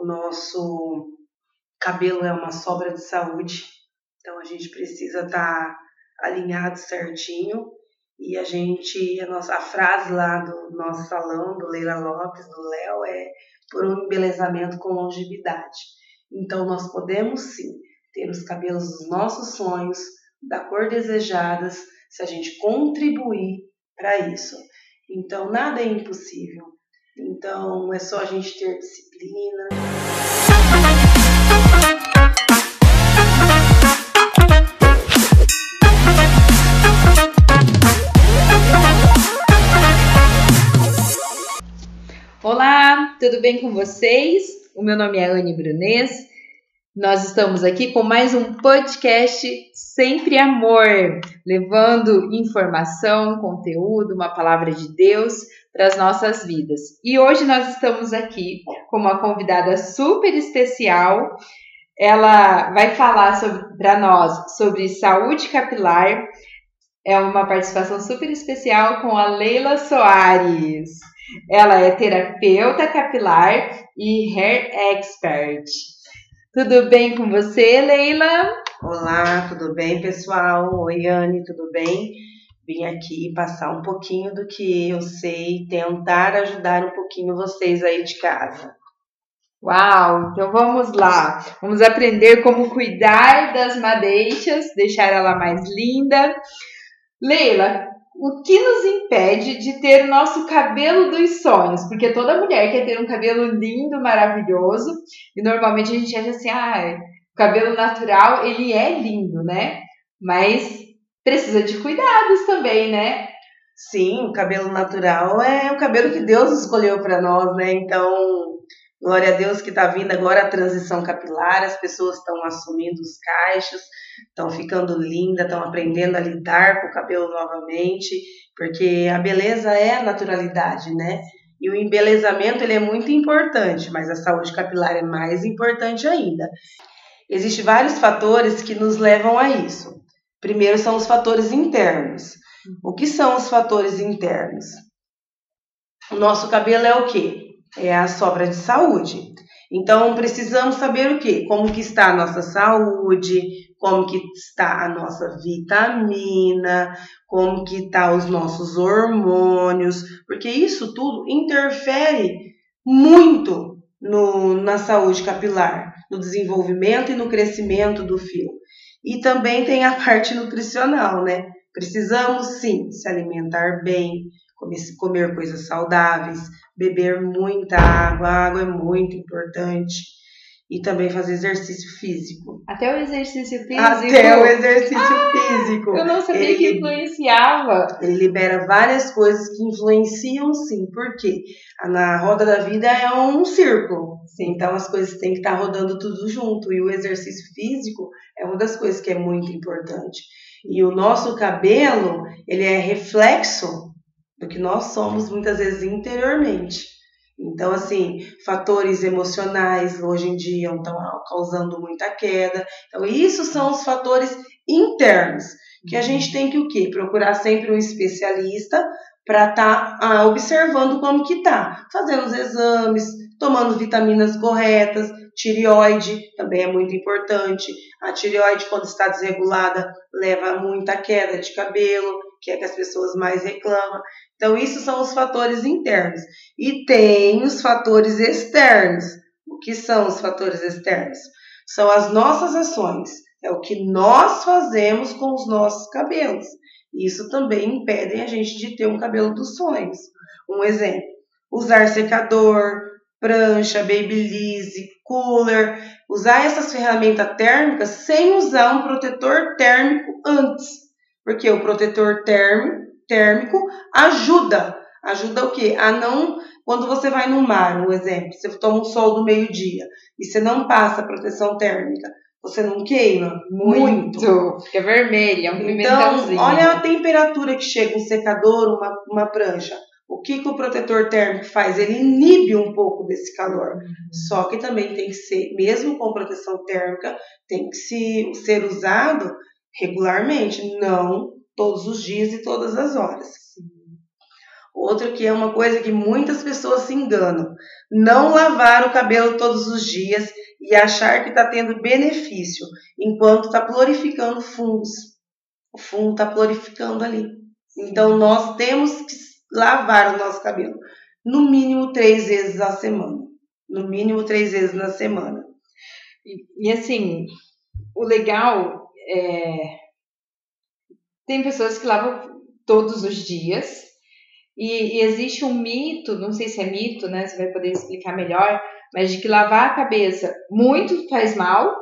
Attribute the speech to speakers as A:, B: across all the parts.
A: o nosso cabelo é uma sobra de saúde, então a gente precisa estar tá alinhado certinho. E a gente, a nossa a frase lá do nosso salão, do Leila Lopes, do Léo, é por um embelezamento com longevidade. Então nós podemos sim ter os cabelos dos nossos sonhos, da cor desejadas, se a gente contribuir para isso. Então nada é impossível. Então é só a gente ter disciplina.
B: Olá, tudo bem com vocês? O meu nome é Anne Brunês. Nós estamos aqui com mais um podcast Sempre Amor, levando informação, conteúdo, uma palavra de Deus para as nossas vidas. E hoje nós estamos aqui com uma convidada super especial. Ela vai falar para nós sobre saúde capilar. É uma participação super especial com a Leila Soares. Ela é terapeuta capilar e hair expert. Tudo bem com você, Leila?
A: Olá, tudo bem, pessoal? Oi, Anne, tudo bem? Vim aqui passar um pouquinho do que eu sei, tentar ajudar um pouquinho vocês aí de casa.
B: Uau, então vamos lá. Vamos aprender como cuidar das madeixas, deixar ela mais linda. Leila, o que nos impede de ter nosso cabelo dos sonhos? Porque toda mulher quer ter um cabelo lindo, maravilhoso, e normalmente a gente acha assim, ah, o cabelo natural, ele é lindo, né? Mas precisa de cuidados também, né?
A: Sim, o cabelo natural é o cabelo que Deus escolheu para nós, né? Então, glória a Deus que está vindo agora a transição capilar, as pessoas estão assumindo os caixos, estão ficando lindas, estão aprendendo a lidar com o cabelo novamente, porque a beleza é a naturalidade, né? E o embelezamento ele é muito importante, mas a saúde capilar é mais importante ainda. Existem vários fatores que nos levam a isso. Primeiro são os fatores internos. O que são os fatores internos? O nosso cabelo é o quê? É a sobra de saúde. Então precisamos saber o quê? Como que está a nossa saúde, como que está a nossa vitamina, como que está os nossos hormônios, porque isso tudo interfere muito no, na saúde capilar, no desenvolvimento e no crescimento do fio. E também tem a parte nutricional, né? Precisamos sim se alimentar bem, comer, coisas saudáveis, beber muita água, a água é muito importante. E também fazer exercício físico.
B: Até o exercício físico?
A: Até o exercício ah, físico.
B: Eu não sabia ele, que influenciava.
A: Ele libera várias coisas que influenciam sim. Por quê? Na roda da vida é um círculo. Sim. Então as coisas têm que estar rodando tudo junto. E o exercício físico é uma das coisas que é muito importante. E o nosso cabelo, ele é reflexo do que nós somos muitas vezes interiormente. Então, assim, fatores emocionais hoje em dia estão causando muita queda. Então, isso são os fatores internos que a gente tem que o quê? Procurar sempre um especialista para estar tá, ah, observando como que tá, fazendo os exames, tomando vitaminas corretas, tireoide também é muito importante. A tireoide, quando está desregulada, leva a muita queda de cabelo, que é que as pessoas mais reclamam. Então, isso são os fatores internos. E tem os fatores externos. O que são os fatores externos? São as nossas ações. É o que nós fazemos com os nossos cabelos. Isso também impede a gente de ter um cabelo dos sonhos. Um exemplo: usar secador, prancha, babyliss, cooler, usar essas ferramentas térmicas sem usar um protetor térmico antes. Porque o protetor térmico, ajuda, ajuda o quê? A não, quando você vai no mar, um exemplo, você toma um sol do meio-dia e você não passa proteção térmica, você não queima muito. muito.
B: Fica vermelha, um
A: Então, olha a temperatura que chega um secador, uma, uma prancha. O que, que o protetor térmico faz? Ele inibe um pouco desse calor. Uhum. Só que também tem que ser, mesmo com proteção térmica, tem que se, ser usado regularmente, não todos os dias e todas as horas. Outro que é uma coisa que muitas pessoas se enganam: não lavar o cabelo todos os dias e achar que está tendo benefício, enquanto está glorificando fungos. O fungo está glorificando ali. Então nós temos que lavar o nosso cabelo no mínimo três vezes a semana. No mínimo três vezes na semana.
B: E, e assim, o legal é. Tem pessoas que lavam todos os dias, e, e, existe um mito, não sei se é mito, né? Você vai poder explicar melhor, mas de que lavar a cabeça muito faz mal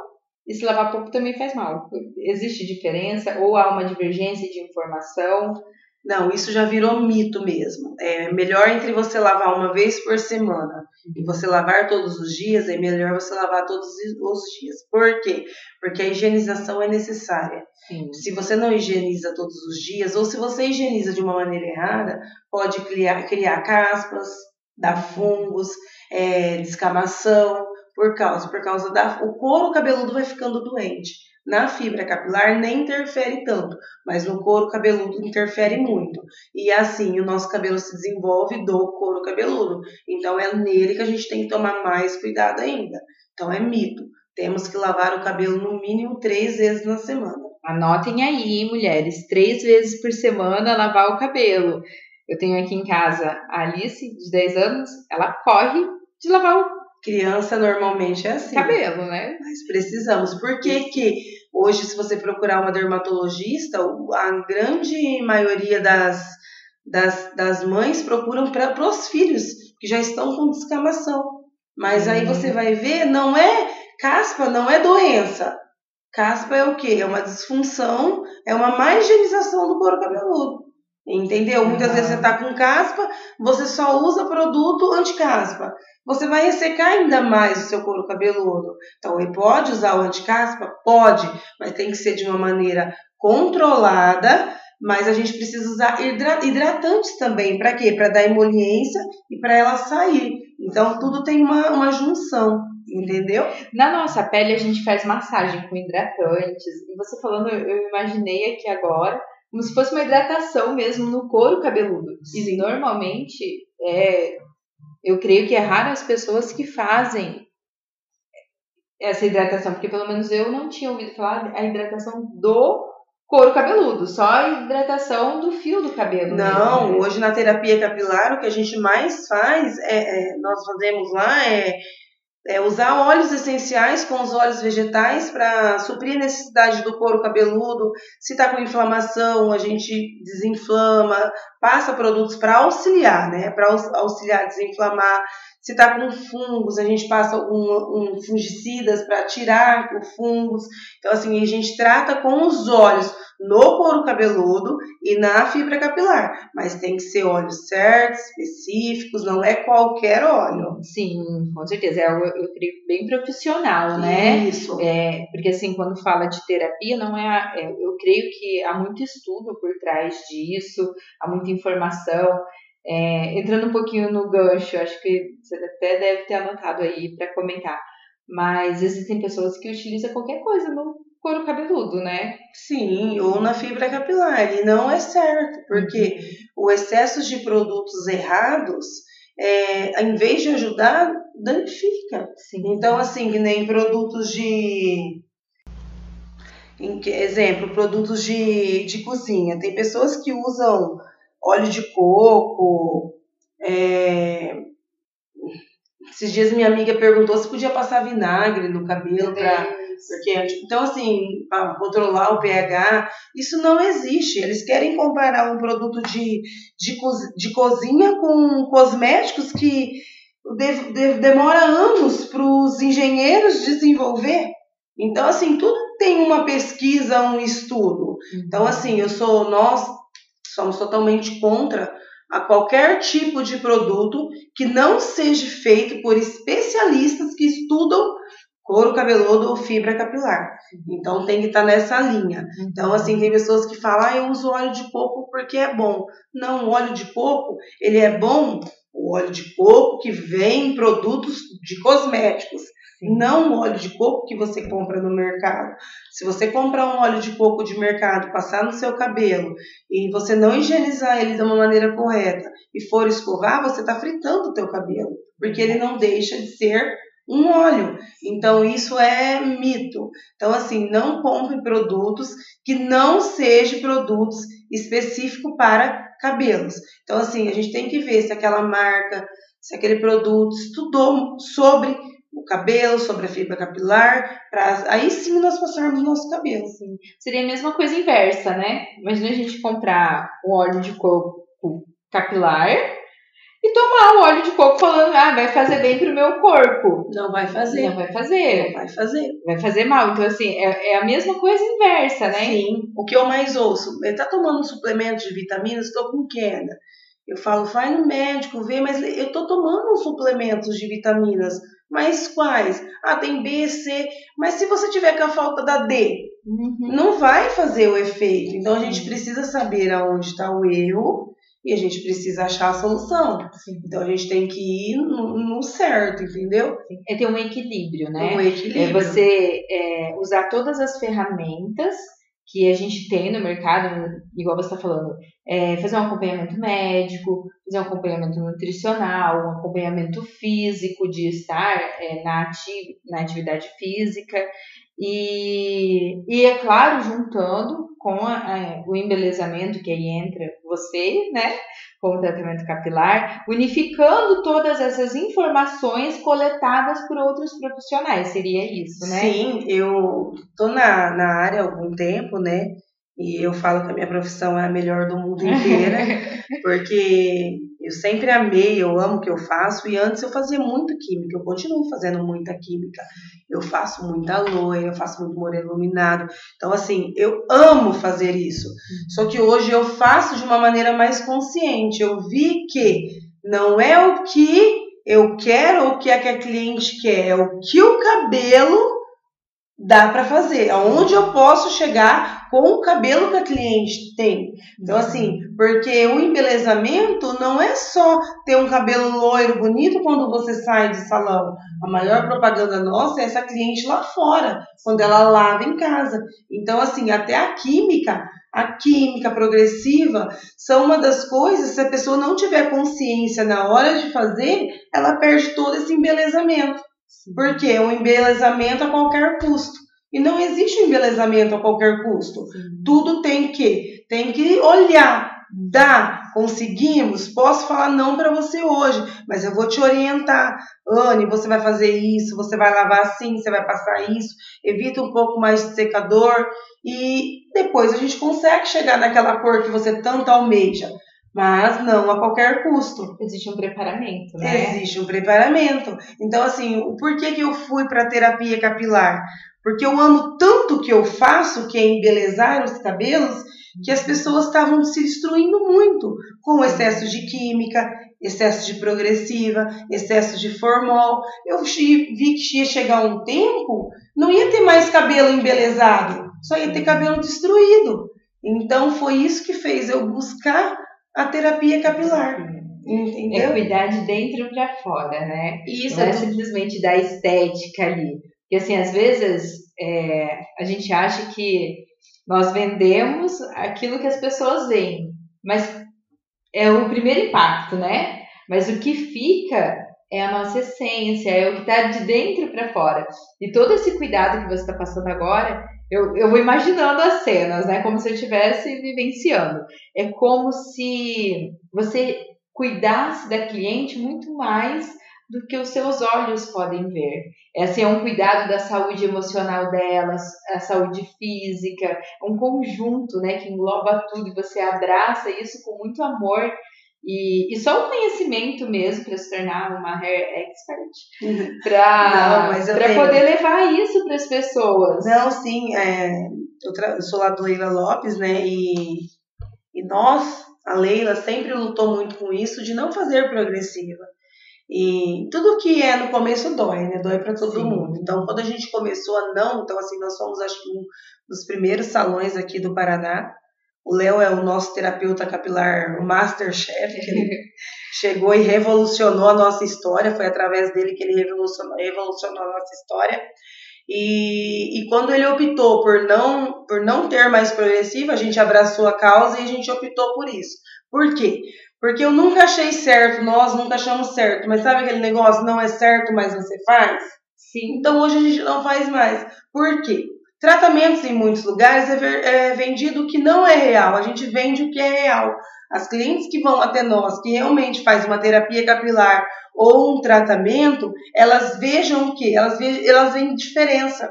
B: e se lavar pouco também faz mal. Existe diferença ou há uma divergência de informação?
A: Não, isso já virou mito mesmo. É melhor entre você lavar uma vez por semana e você lavar todos os dias, é melhor você lavar todos os dias. Por quê? Porque a higienização é necessária. Sim. Se você não higieniza todos os dias, ou se você higieniza de uma maneira errada, pode criar, criar caspas, dar fungos, é, descamação, por causa, por causa da. O couro cabeludo vai ficando doente. Na fibra capilar nem interfere tanto, mas no couro cabeludo interfere muito. E assim o nosso cabelo se desenvolve do couro cabeludo. Então é nele que a gente tem que tomar mais cuidado ainda. Então é mito. Temos que lavar o cabelo no mínimo três vezes na semana.
B: Anotem aí, mulheres, três vezes por semana lavar o cabelo. Eu tenho aqui em casa a Alice, de 10 anos, ela corre de lavar o
A: Criança normalmente é assim.
B: Cabelo, né?
A: Mas precisamos. Por que, que hoje, se você procurar uma dermatologista, a grande maioria das, das, das mães procuram para os filhos, que já estão com descamação. Mas aí uhum. você vai ver, não é caspa, não é doença. Caspa é o quê? É uma disfunção, é uma má higienização do couro cabeludo. Entendeu? Muitas vezes você está com caspa, você só usa produto anti-caspa. Você vai ressecar ainda mais o seu couro cabeludo. Então, ele pode usar o anti-caspa? Pode, mas tem que ser de uma maneira controlada. Mas a gente precisa usar hidratantes também. Para quê? Para dar emoliência e para ela sair. Então, tudo tem uma, uma junção. Entendeu?
B: Na nossa pele, a gente faz massagem com hidratantes. E você falando, eu imaginei aqui agora como se fosse uma hidratação mesmo no couro cabeludo. E normalmente, é, eu creio que é raro as pessoas que fazem essa hidratação, porque pelo menos eu não tinha ouvido falar a hidratação do couro cabeludo, só a hidratação do fio do cabelo.
A: Não, mesmo, né? hoje na terapia capilar o que a gente mais faz, é, é nós fazemos lá é é, usar óleos essenciais com os óleos vegetais para suprir a necessidade do couro cabeludo. Se está com inflamação, a gente desinflama, passa produtos para auxiliar, né? Para auxiliar a desinflamar. Se está com fungos, a gente passa um, um fungicidas para tirar o fungos. Então, assim, a gente trata com os óleos no couro cabeludo e na fibra capilar. Mas tem que ser óleos certos, específicos, não é qualquer óleo.
B: Sim, com certeza. É, eu, eu creio bem profissional, né?
A: Isso.
B: É, porque assim, quando fala de terapia, não é, é. Eu creio que há muito estudo por trás disso, há muita informação. É, entrando um pouquinho no gancho, acho que você até deve ter anotado aí para comentar, mas existem pessoas que utilizam qualquer coisa no couro cabeludo, né?
A: Sim, ou na fibra capilar, e não é certo, porque uhum. o excesso de produtos errados, é, em vez de ajudar, danifica. Sim. Então, assim, que nem produtos de exemplo, produtos de, de cozinha. Tem pessoas que usam óleo de coco. É... Esses dias minha amiga perguntou se podia passar vinagre no cabelo para então assim para controlar o pH isso não existe. Eles querem comparar um produto de, de, de cozinha com cosméticos que de, de, demora anos para os engenheiros desenvolver. Então assim tudo tem uma pesquisa um estudo. Então assim eu sou nós Somos totalmente contra a qualquer tipo de produto que não seja feito por especialistas que estudam couro cabeludo ou fibra capilar. Então tem que estar tá nessa linha. Então assim tem pessoas que falam, ah, eu uso óleo de coco porque é bom. Não, o óleo de coco ele é bom. O óleo de coco que vem em produtos de cosméticos. Sim. Não o óleo de coco que você compra no mercado. Se você comprar um óleo de coco de mercado, passar no seu cabelo e você não higienizar ele de uma maneira correta e for escovar, você está fritando o teu cabelo, porque ele não deixa de ser um óleo. Então isso é mito. Então assim, não compre produtos que não sejam produtos específicos para cabelos. Então assim, a gente tem que ver se aquela marca, se aquele produto estudou sobre o cabelo, sobre a fibra capilar, para aí sim nós passarmos o nosso cabelo. Sim.
B: Seria a mesma coisa inversa, né? Imagina a gente comprar um óleo de coco capilar e tomar o óleo de coco falando, ah, vai fazer bem pro meu corpo.
A: Não vai fazer.
B: Não vai fazer.
A: Não vai fazer.
B: Vai fazer mal. Então, assim, é, é a mesma coisa inversa, né?
A: Sim. O que eu mais ouço, ele tá tomando um suplemento de vitaminas, estou com queda. Eu falo, vai no médico, vê, mas eu tô tomando suplementos de vitaminas mas quais? Ah, tem B, C. Mas se você tiver com a falta da D, uhum. não vai fazer o efeito. Então a gente precisa saber aonde está o erro e a gente precisa achar a solução. Sim. Então a gente tem que ir no, no certo, entendeu?
B: É ter um equilíbrio, né?
A: Um equilíbrio.
B: É você é, usar todas as ferramentas que a gente tem no mercado, igual você está falando, é fazer um acompanhamento médico, fazer um acompanhamento nutricional, um acompanhamento físico de estar é, na, ati na atividade física e, e é claro, juntando com a, a, o embelezamento que aí entra você, né, com o tratamento capilar, unificando todas essas informações coletadas por outros profissionais, seria isso, né?
A: Sim, eu tô na, na área há algum tempo, né, e eu falo que a minha profissão é a melhor do mundo inteira, porque eu sempre amei, eu amo o que eu faço, e antes eu fazia muito química, eu continuo fazendo muita química. Eu faço muita loira, eu faço muito moreno iluminado. Então, assim, eu amo fazer isso. Só que hoje eu faço de uma maneira mais consciente. Eu vi que não é o que eu quero ou o que, é que a cliente quer, é o que o cabelo dá para fazer, aonde eu posso chegar com o cabelo que a cliente tem. Então, assim, porque o embelezamento não é só ter um cabelo loiro, bonito quando você sai de salão. A maior propaganda nossa é essa cliente lá fora, quando ela lava em casa. Então, assim, até a química, a química progressiva, são uma das coisas, se a pessoa não tiver consciência na hora de fazer, ela perde todo esse embelezamento. Porque é um embelezamento a qualquer custo. E não existe um embelezamento a qualquer custo. Sim. Tudo tem que tem que olhar, dá, conseguimos, posso falar não para você hoje, mas eu vou te orientar. Anne, você vai fazer isso, você vai lavar assim, você vai passar isso, evita um pouco mais de secador e depois a gente consegue chegar naquela cor que você tanto almeja. Mas não a qualquer custo.
B: Existe um preparamento, né?
A: Existe um preparamento. Então, assim, o porquê que eu fui para terapia capilar? Porque eu amo tanto o que eu faço, que é embelezar os cabelos, que as pessoas estavam se destruindo muito com excesso de química, excesso de progressiva, excesso de formol. Eu vi que ia chegar um tempo, não ia ter mais cabelo embelezado, só ia ter cabelo destruído. Então foi isso que fez eu buscar a terapia capilar. Entendeu?
B: É cuidar de dentro para fora, né? Isso não é simplesmente da estética ali. Porque assim, às vezes é, a gente acha que nós vendemos aquilo que as pessoas veem, mas é o primeiro impacto, né? Mas o que fica é a nossa essência, é o que está de dentro para fora. E todo esse cuidado que você está passando agora eu, eu vou imaginando as cenas, né? Como se eu estivesse vivenciando. É como se você cuidasse da cliente muito mais do que os seus olhos podem ver. Esse é um cuidado da saúde emocional delas, a saúde física, um conjunto, né, que engloba tudo e você abraça isso com muito amor e, e só o conhecimento mesmo para se tornar uma hair expert, para poder levar isso para as pessoas.
A: Não, sim, é, eu, eu, sou lá do Leila Lopes, né? E, e nós, a Leila, sempre lutou muito com isso de não fazer progressiva. E tudo que é no começo dói, né? Dói para todo Sim. mundo. Então, quando a gente começou a não, então assim, nós somos acho que um dos primeiros salões aqui do Paraná o Léo é o nosso terapeuta capilar, o Masterchef. chegou e revolucionou a nossa história. Foi através dele que ele revolucionou, revolucionou a nossa história. E, e quando ele optou por não, por não ter mais progressiva, a gente abraçou a causa e a gente optou por isso. Por quê? Porque eu nunca achei certo, nós nunca achamos certo, mas sabe aquele negócio, não é certo, mas você faz?
B: Sim.
A: Então hoje a gente não faz mais. Por quê? Tratamentos em muitos lugares é, é vendido o que não é real, a gente vende o que é real. As clientes que vão até nós, que realmente faz uma terapia capilar ou um tratamento, elas vejam o que? Elas, ve elas veem diferença.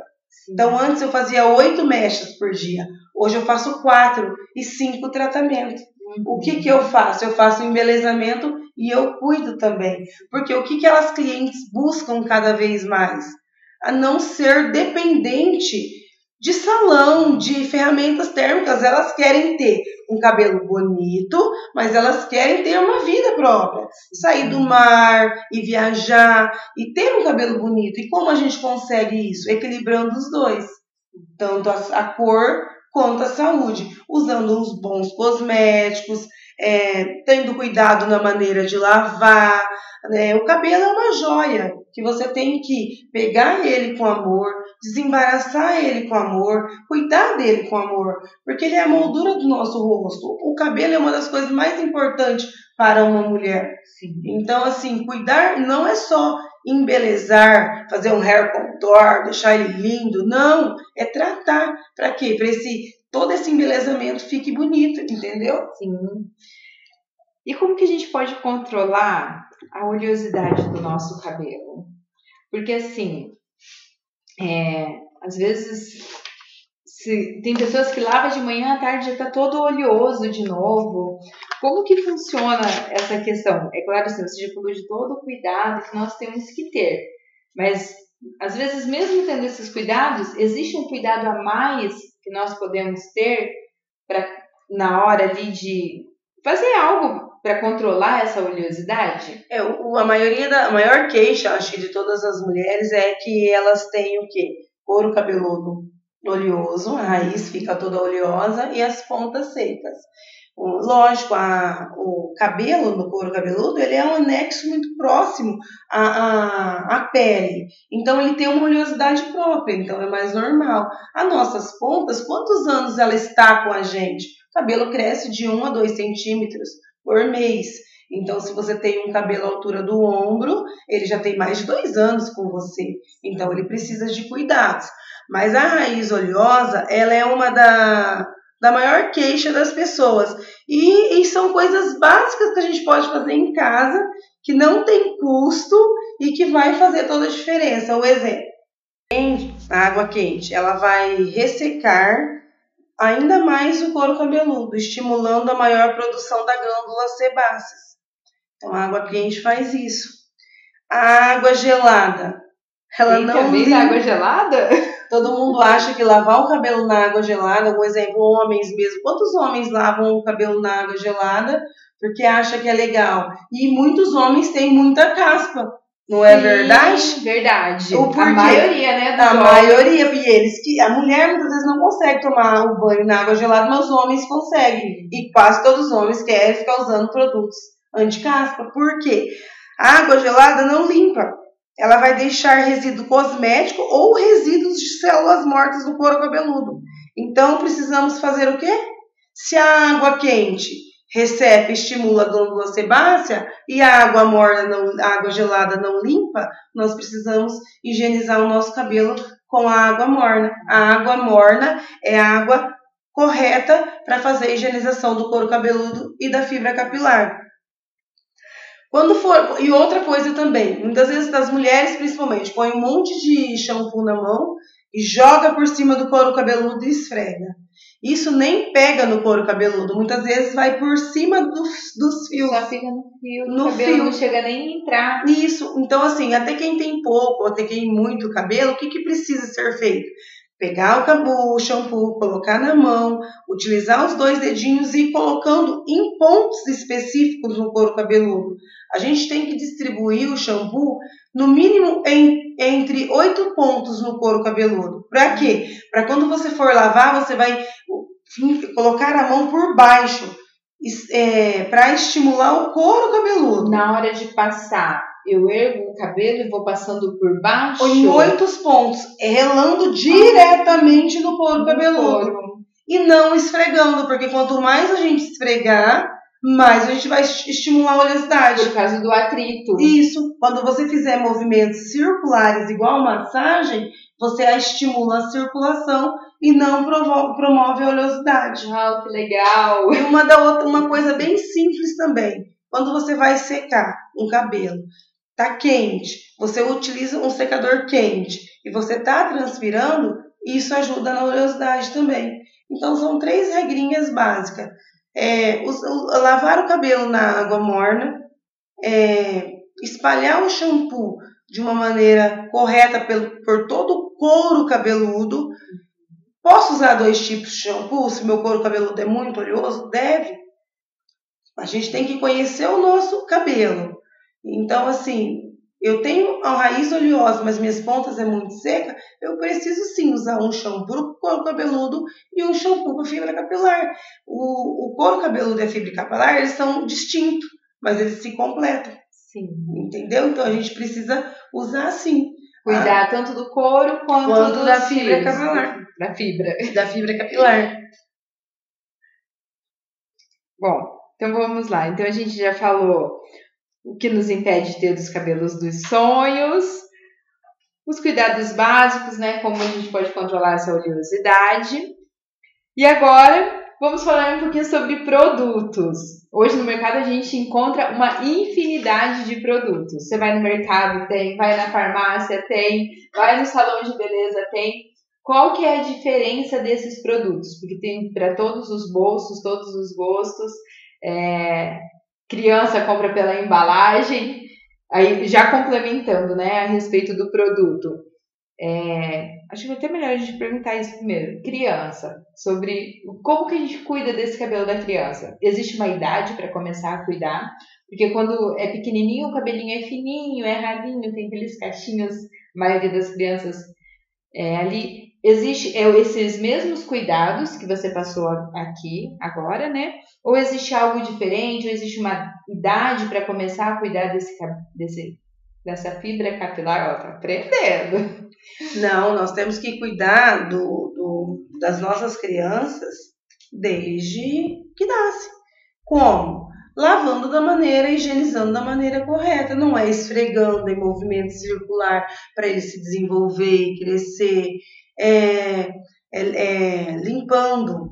A: Então, antes eu fazia oito mechas por dia. Hoje eu faço quatro e cinco tratamentos. O que, que eu faço? Eu faço embelezamento e eu cuido também. Porque o que, que elas clientes buscam cada vez mais? A não ser dependente de salão, de ferramentas térmicas. Elas querem ter um cabelo bonito, mas elas querem ter uma vida própria. Sair do mar e viajar e ter um cabelo bonito. E como a gente consegue isso? Equilibrando os dois. Tanto a, a cor quanto a saúde. Usando os bons cosméticos, é, tendo cuidado na maneira de lavar. Né? O cabelo é uma joia que você tem que pegar ele com amor, desembaraçar ele com amor, cuidar dele com amor, porque ele é a moldura do nosso rosto. O cabelo é uma das coisas mais importantes para uma mulher. Sim. Então, assim, cuidar não é só embelezar, fazer um hair contour, deixar ele lindo, não, é tratar para quê? Para esse todo esse embelezamento fique bonito, entendeu?
B: Sim. E como que a gente pode controlar a oleosidade do nosso cabelo? Porque assim, é, às vezes se, tem pessoas que lavam de manhã à tarde já está todo oleoso de novo. Como que funciona essa questão? É claro, assim, você já falou de todo o cuidado que nós temos que ter, mas às vezes mesmo tendo esses cuidados, existe um cuidado a mais que nós podemos ter para na hora ali de fazer algo para controlar essa oleosidade?
A: É, o, a maioria da a maior queixa, acho que de todas as mulheres é que elas têm o quê? Couro cabeludo oleoso, a raiz fica toda oleosa e as pontas secas. Lógico, a, o cabelo no couro cabeludo ele é um anexo muito próximo à, à, à pele. Então ele tem uma oleosidade própria, então é mais normal. As nossas pontas, quantos anos ela está com a gente? O cabelo cresce de 1 a 2 centímetros por mês. Então, se você tem um cabelo à altura do ombro, ele já tem mais de dois anos com você. Então, ele precisa de cuidados. Mas a raiz oleosa, ela é uma da, da maior queixa das pessoas. E, e são coisas básicas que a gente pode fazer em casa, que não tem custo e que vai fazer toda a diferença. O exemplo, a água quente, ela vai ressecar ainda mais o couro cabeludo, estimulando a maior produção da glândula sebáceas. Então, a água quente faz isso. A água gelada,
B: ela Tem não limpa. água gelada?
A: Todo mundo acha que lavar o cabelo na água gelada, um exemplo, homens mesmo. Quantos homens lavam o cabelo na água gelada porque acha que é legal? E muitos homens têm muita caspa. Não é Sim, verdade?
B: Verdade. O porquê? A maioria, né?
A: A homens. maioria, e eles que a mulher muitas vezes não consegue tomar o banho na água gelada, mas os homens conseguem. E quase todos os homens querem ficar usando produtos anti-caspa. Por quê? A água gelada não limpa. Ela vai deixar resíduo cosmético ou resíduos de células mortas no couro cabeludo. Então precisamos fazer o quê? Se a água quente recebe, estimula a glândula sebácea e a água morna, não, a água gelada não limpa, nós precisamos higienizar o nosso cabelo com a água morna. A água morna é a água correta para fazer a higienização do couro cabeludo e da fibra capilar. Quando for, e outra coisa também, muitas vezes das mulheres principalmente, põe um monte de shampoo na mão e joga por cima do couro cabeludo e esfrega. Isso nem pega no couro cabeludo, muitas vezes vai por cima dos, dos fios.
B: Só fica no fio, no cabelo fio. não chega nem a entrar.
A: Isso, então assim, até quem tem pouco, ou até quem tem muito cabelo, o que, que precisa ser feito? Pegar o cabu, o shampoo, colocar na mão, utilizar os dois dedinhos e ir colocando em pontos específicos no couro cabeludo. A gente tem que distribuir o shampoo no mínimo em, entre oito pontos no couro cabeludo. Para quê? Para quando você for lavar, você vai colocar a mão por baixo é, para estimular o couro cabeludo.
B: Na hora de passar, eu ergo o cabelo e vou passando por baixo?
A: Ou em muitos pontos, relando diretamente no couro cabeludo. Couro. E não esfregando, porque quanto mais a gente esfregar, mais a gente vai estimular a oleosidade.
B: Por causa do atrito.
A: Isso. Quando você fizer movimentos circulares igual massagem, você estimula a circulação e não promove a oleosidade.
B: Ah, que legal!
A: E uma, da outra, uma coisa bem simples também. Quando você vai secar um cabelo, tá quente, você utiliza um secador quente e você tá transpirando, isso ajuda na oleosidade também. Então são três regrinhas básicas. É, o, o, lavar o cabelo na água morna, é, espalhar o shampoo de uma maneira correta pelo, por todo o couro cabeludo. Posso usar dois tipos de shampoo se meu couro cabeludo é muito oleoso? Deve. A gente tem que conhecer o nosso cabelo. Então, assim, eu tenho a raiz oleosa, mas minhas pontas é muito seca, eu preciso sim usar um shampoo para o couro cabeludo e um shampoo para fibra capilar. O, o couro cabeludo e a fibra capilar, eles são distintos, mas eles se completam.
B: Sim.
A: Entendeu? Então a gente precisa usar sim.
B: Cuidar ah, tanto do couro quanto, quanto da fibra capilar. Da fibra.
A: Da fibra capilar.
B: Bom, então vamos lá. Então a gente já falou o que nos impede de ter os cabelos dos sonhos, os cuidados básicos, né? Como a gente pode controlar essa oleosidade. E agora vamos falar um pouquinho sobre produtos. Hoje no mercado a gente encontra uma infinidade de produtos. Você vai no mercado, tem, vai na farmácia, tem, vai no salão de beleza, tem. Qual que é a diferença desses produtos? Porque tem para todos os bolsos, todos os gostos. É, criança compra pela embalagem. Aí, já complementando, né, a respeito do produto. É, acho que é até melhor a gente perguntar isso primeiro. Criança, sobre como que a gente cuida desse cabelo da criança. Existe uma idade para começar a cuidar? Porque quando é pequenininho, o cabelinho é fininho, é ralinho, tem aqueles cachinhos, a maioria das crianças é, ali existe é, esses mesmos cuidados que você passou aqui agora, né? Ou existe algo diferente? Ou existe uma idade para começar a cuidar desse, desse dessa fibra capilar? Ó, tá aprendendo.
A: Não, nós temos que cuidar do, do, das nossas crianças desde que nasce. Como? Lavando da maneira, higienizando da maneira correta, não é esfregando em movimento circular para ele se desenvolver e crescer é, é, é, limpando,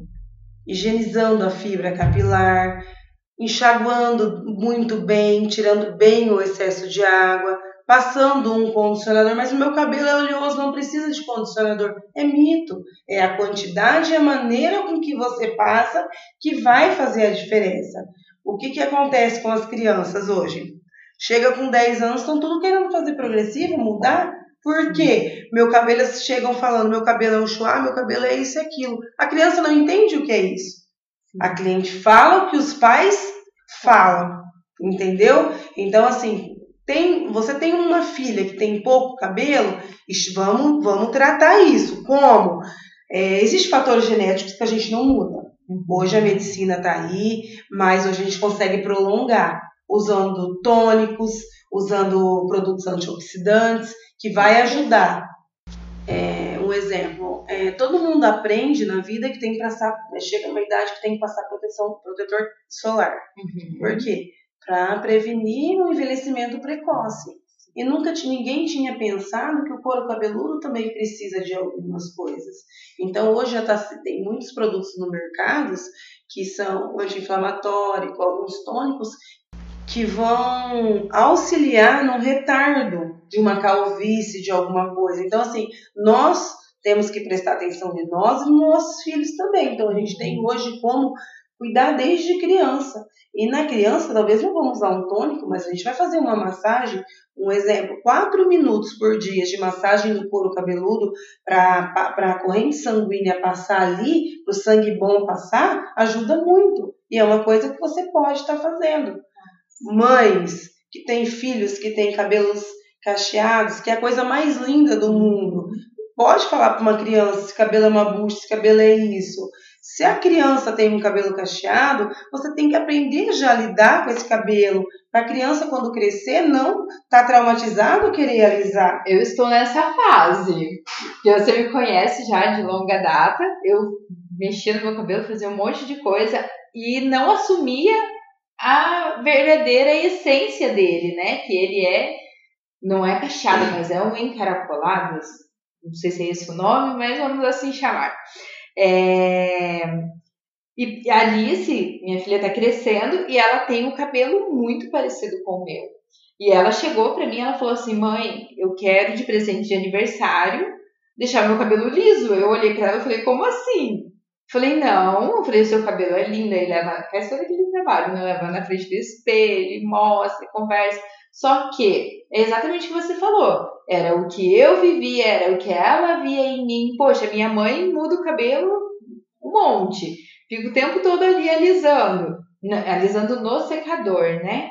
A: higienizando a fibra capilar, enxaguando muito bem, tirando bem o excesso de água, passando um condicionador, mas o meu cabelo é oleoso, não precisa de condicionador. É mito. É a quantidade e a maneira com que você passa que vai fazer a diferença. O que, que acontece com as crianças hoje? Chega com 10 anos, estão tudo querendo fazer progressivo, mudar. Por quê? Meu cabelo, chegam falando, meu cabelo é um chuá, meu cabelo é isso e aquilo. A criança não entende o que é isso. A cliente fala o que os pais falam, entendeu? Então, assim, tem, você tem uma filha que tem pouco cabelo, vamos, vamos tratar isso. Como? É, Existem fatores genéticos que a gente não muda. Uhum. Hoje a medicina está aí, mas hoje a gente consegue prolongar usando tônicos, usando produtos antioxidantes que vai ajudar. É, um exemplo, é, todo mundo aprende na vida que tem que passar, chega uma idade que tem que passar proteção, protetor solar. Uhum. Por quê? Para prevenir o envelhecimento precoce. E nunca ninguém tinha pensado que o couro cabeludo também precisa de algumas coisas. Então hoje já tá, tem muitos produtos no mercado que são anti-inflamatórios, alguns tônicos, que vão auxiliar no retardo de uma calvície, de alguma coisa. Então, assim, nós temos que prestar atenção de nós e nos nossos filhos também. Então, a gente tem hoje como cuidar desde criança. E na criança, talvez não vamos usar um tônico, mas a gente vai fazer uma massagem, um exemplo, quatro minutos por dia de massagem no couro cabeludo para a corrente sanguínea passar ali, para o sangue bom passar, ajuda muito. E é uma coisa que você pode estar tá fazendo mães que têm filhos que têm cabelos cacheados, que é a coisa mais linda do mundo. Pode falar para uma criança se cabelo é uma bucha, se cabelo é isso. Se a criança tem um cabelo cacheado, você tem que aprender já a lidar com esse cabelo. Para a criança, quando crescer, não tá traumatizado querer alisar.
B: Eu estou nessa fase. Você me conhece já de longa data. Eu mexia no meu cabelo, fazia um monte de coisa e não assumia a verdadeira essência dele, né? Que ele é, não é cacheado, mas é um encaracolado. Não sei se é esse o nome, mas vamos assim chamar. É... E a Alice, minha filha, está crescendo e ela tem um cabelo muito parecido com o meu. E ela chegou para mim, ela falou assim: "Mãe, eu quero de presente de aniversário deixar meu cabelo liso". Eu olhei para ela e falei: "Como assim?" Falei: "Não". Eu falei: "Seu cabelo é lindo". Aí leva, faz todo aquele trabalho, né? Leva na frente do espelho, mostra, conversa. Só que é exatamente o que você falou. Era o que eu vivi, era o que ela via em mim. Poxa, minha mãe muda o cabelo um monte. Fica o tempo todo ali alisando. Alisando no secador, né?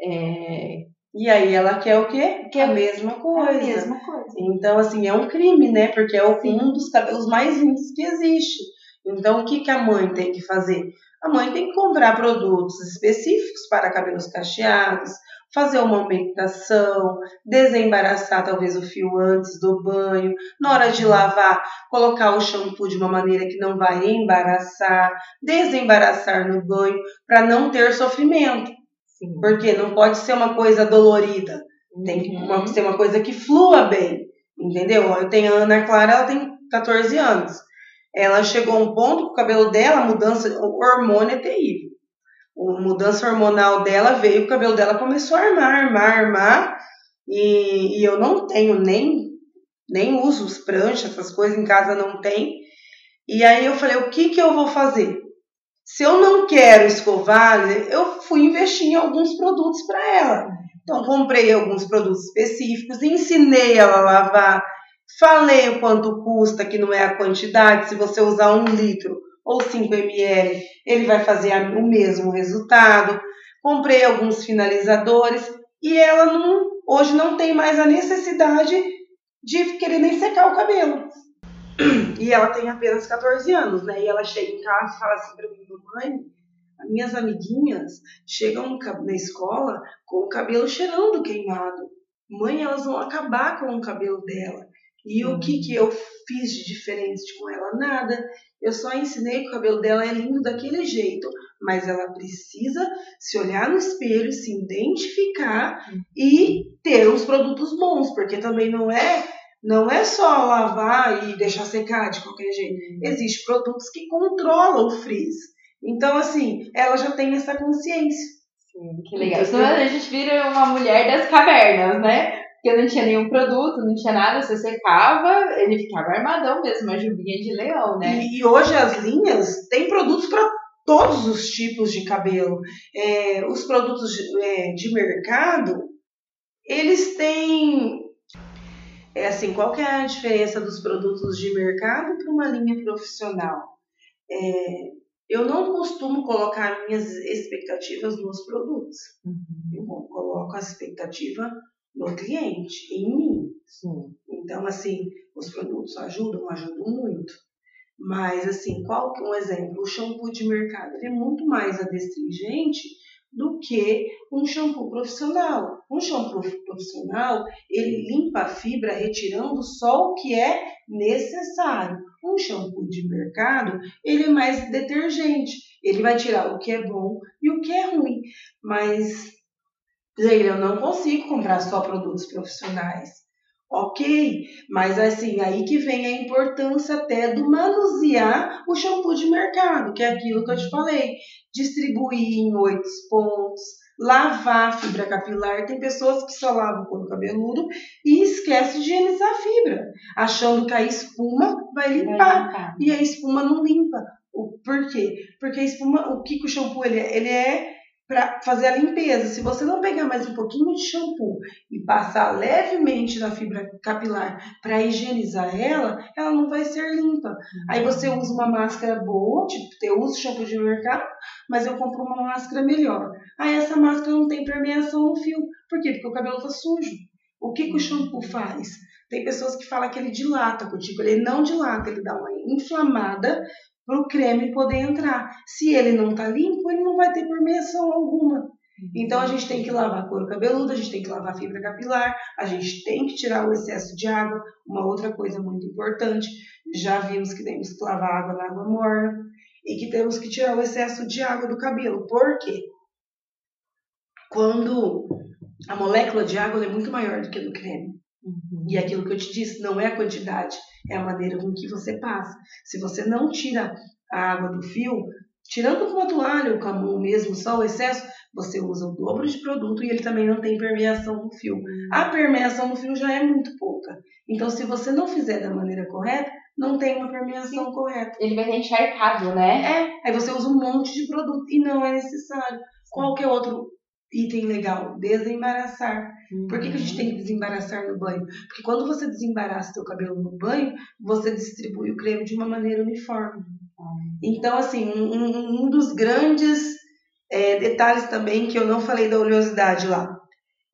B: É...
A: E aí ela quer o quê? Quer a mesma coisa. A
B: mesma coisa.
A: Então, assim, é um crime, né? Porque é um dos cabelos mais lindos que existe. Então, o que, que a mãe tem que fazer? A mãe tem que comprar produtos específicos para cabelos cacheados, fazer uma aumentação, desembaraçar talvez o fio antes do banho, na hora de lavar, colocar o shampoo de uma maneira que não vai embaraçar, desembaraçar no banho para não ter sofrimento. Sim. Porque não pode ser uma coisa dolorida, tem que uhum. ser uma coisa que flua bem, entendeu? Eu tenho a Ana Clara, ela tem 14 anos. Ela chegou a um ponto que o cabelo dela, mudança, o hormônio é terrível a mudança hormonal dela veio, o cabelo dela começou a armar, armar, armar. E, e eu não tenho nem, nem uso os pranchas, essas coisas em casa não tem. E aí eu falei, o que, que eu vou fazer? Se eu não quero escovar, eu fui investir em alguns produtos para ela. Então comprei alguns produtos específicos, ensinei ela a lavar, falei o quanto custa, que não é a quantidade, se você usar um litro ou 5 ml, ele vai fazer o mesmo resultado. Comprei alguns finalizadores e ela não, hoje não tem mais a necessidade de querer nem secar o cabelo. E ela tem apenas 14 anos, né? E ela chega em casa e fala assim para mim, mãe, as minhas amiguinhas chegam na escola com o cabelo cheirando queimado. Mãe, elas vão acabar com o cabelo dela. E o que, que eu fiz de diferente com ela? Nada. Eu só ensinei que o cabelo dela é lindo daquele jeito, mas ela precisa se olhar no espelho, se identificar e ter os produtos bons, porque também não é não é só lavar e deixar secar de qualquer jeito. Existem produtos que controlam o frizz. Então, assim, ela já tem essa consciência.
B: Sim, que legal. Então, a gente vira uma mulher das cavernas, né? Porque não tinha nenhum produto, não tinha nada, você secava, ele ficava armadão mesmo, uma jubinha de leão, né?
A: E, e hoje as linhas têm produtos para todos os tipos de cabelo. É, os produtos de, é, de mercado, eles têm é assim, qual que é a diferença dos produtos de mercado para uma linha profissional? É, eu não costumo colocar minhas expectativas nos produtos. Uhum. Eu coloco a expectativa no cliente, em mim. Sim. Então, assim, os produtos ajudam, ajudam muito. Mas, assim, qual que é um exemplo? O shampoo de mercado ele é muito mais adstringente do que um shampoo profissional. Um shampoo profissional, ele limpa a fibra retirando só o que é necessário. Um shampoo de mercado, ele é mais detergente. Ele vai tirar o que é bom e o que é ruim. Mas Gente, eu não consigo comprar só produtos profissionais. Ok, mas assim, aí que vem a importância até do manusear o shampoo de mercado, que é aquilo que eu te falei. Distribuir em oito pontos, lavar a fibra capilar. Tem pessoas que só lavam o couro cabeludo e esquecem de higienizar a fibra, achando que a espuma vai limpar. Vai limpar. E a espuma não limpa. O, por quê? Porque a espuma, o que, que o shampoo ele é? Ele é para fazer a limpeza. Se você não pegar mais um pouquinho de shampoo e passar levemente na fibra capilar para higienizar ela, ela não vai ser limpa. Aí você usa uma máscara boa, tipo, eu uso shampoo de mercado, mas eu compro uma máscara melhor. Aí essa máscara não tem permeação no fio. Por quê? Porque o cabelo está sujo. O que, que o shampoo faz? Tem pessoas que falam que ele dilata a cutícula. Ele não dilata, ele dá uma inflamada para o creme poder entrar. Se ele não está limpo, ele não vai ter permeação alguma. Então a gente tem que lavar couro cabeludo, a gente tem que lavar fibra capilar, a gente tem que tirar o excesso de água. Uma outra coisa muito importante, já vimos que temos que lavar água na água morna e que temos que tirar o excesso de água do cabelo. Por quê? Quando a molécula de água é muito maior do que a do creme. Uhum. E aquilo que eu te disse, não é a quantidade, é a maneira com que você passa. Se você não tira a água do fio, tirando com uma toalha a mão mesmo, só o excesso, você usa o dobro de produto e ele também não tem permeação no fio. A permeação no fio já é muito pouca. Então, se você não fizer da maneira correta, não tem uma permeação Sim. correta.
B: Ele vai ter encharcado, né?
A: É, aí você usa um monte de produto e não é necessário. Qualquer outro item legal, desembaraçar. Uhum. Por que, que a gente tem que desembaraçar no banho? Porque quando você desembaraça seu cabelo no banho, você distribui o creme de uma maneira uniforme. Uhum. Então, assim, um, um dos grandes é, detalhes também que eu não falei da oleosidade lá.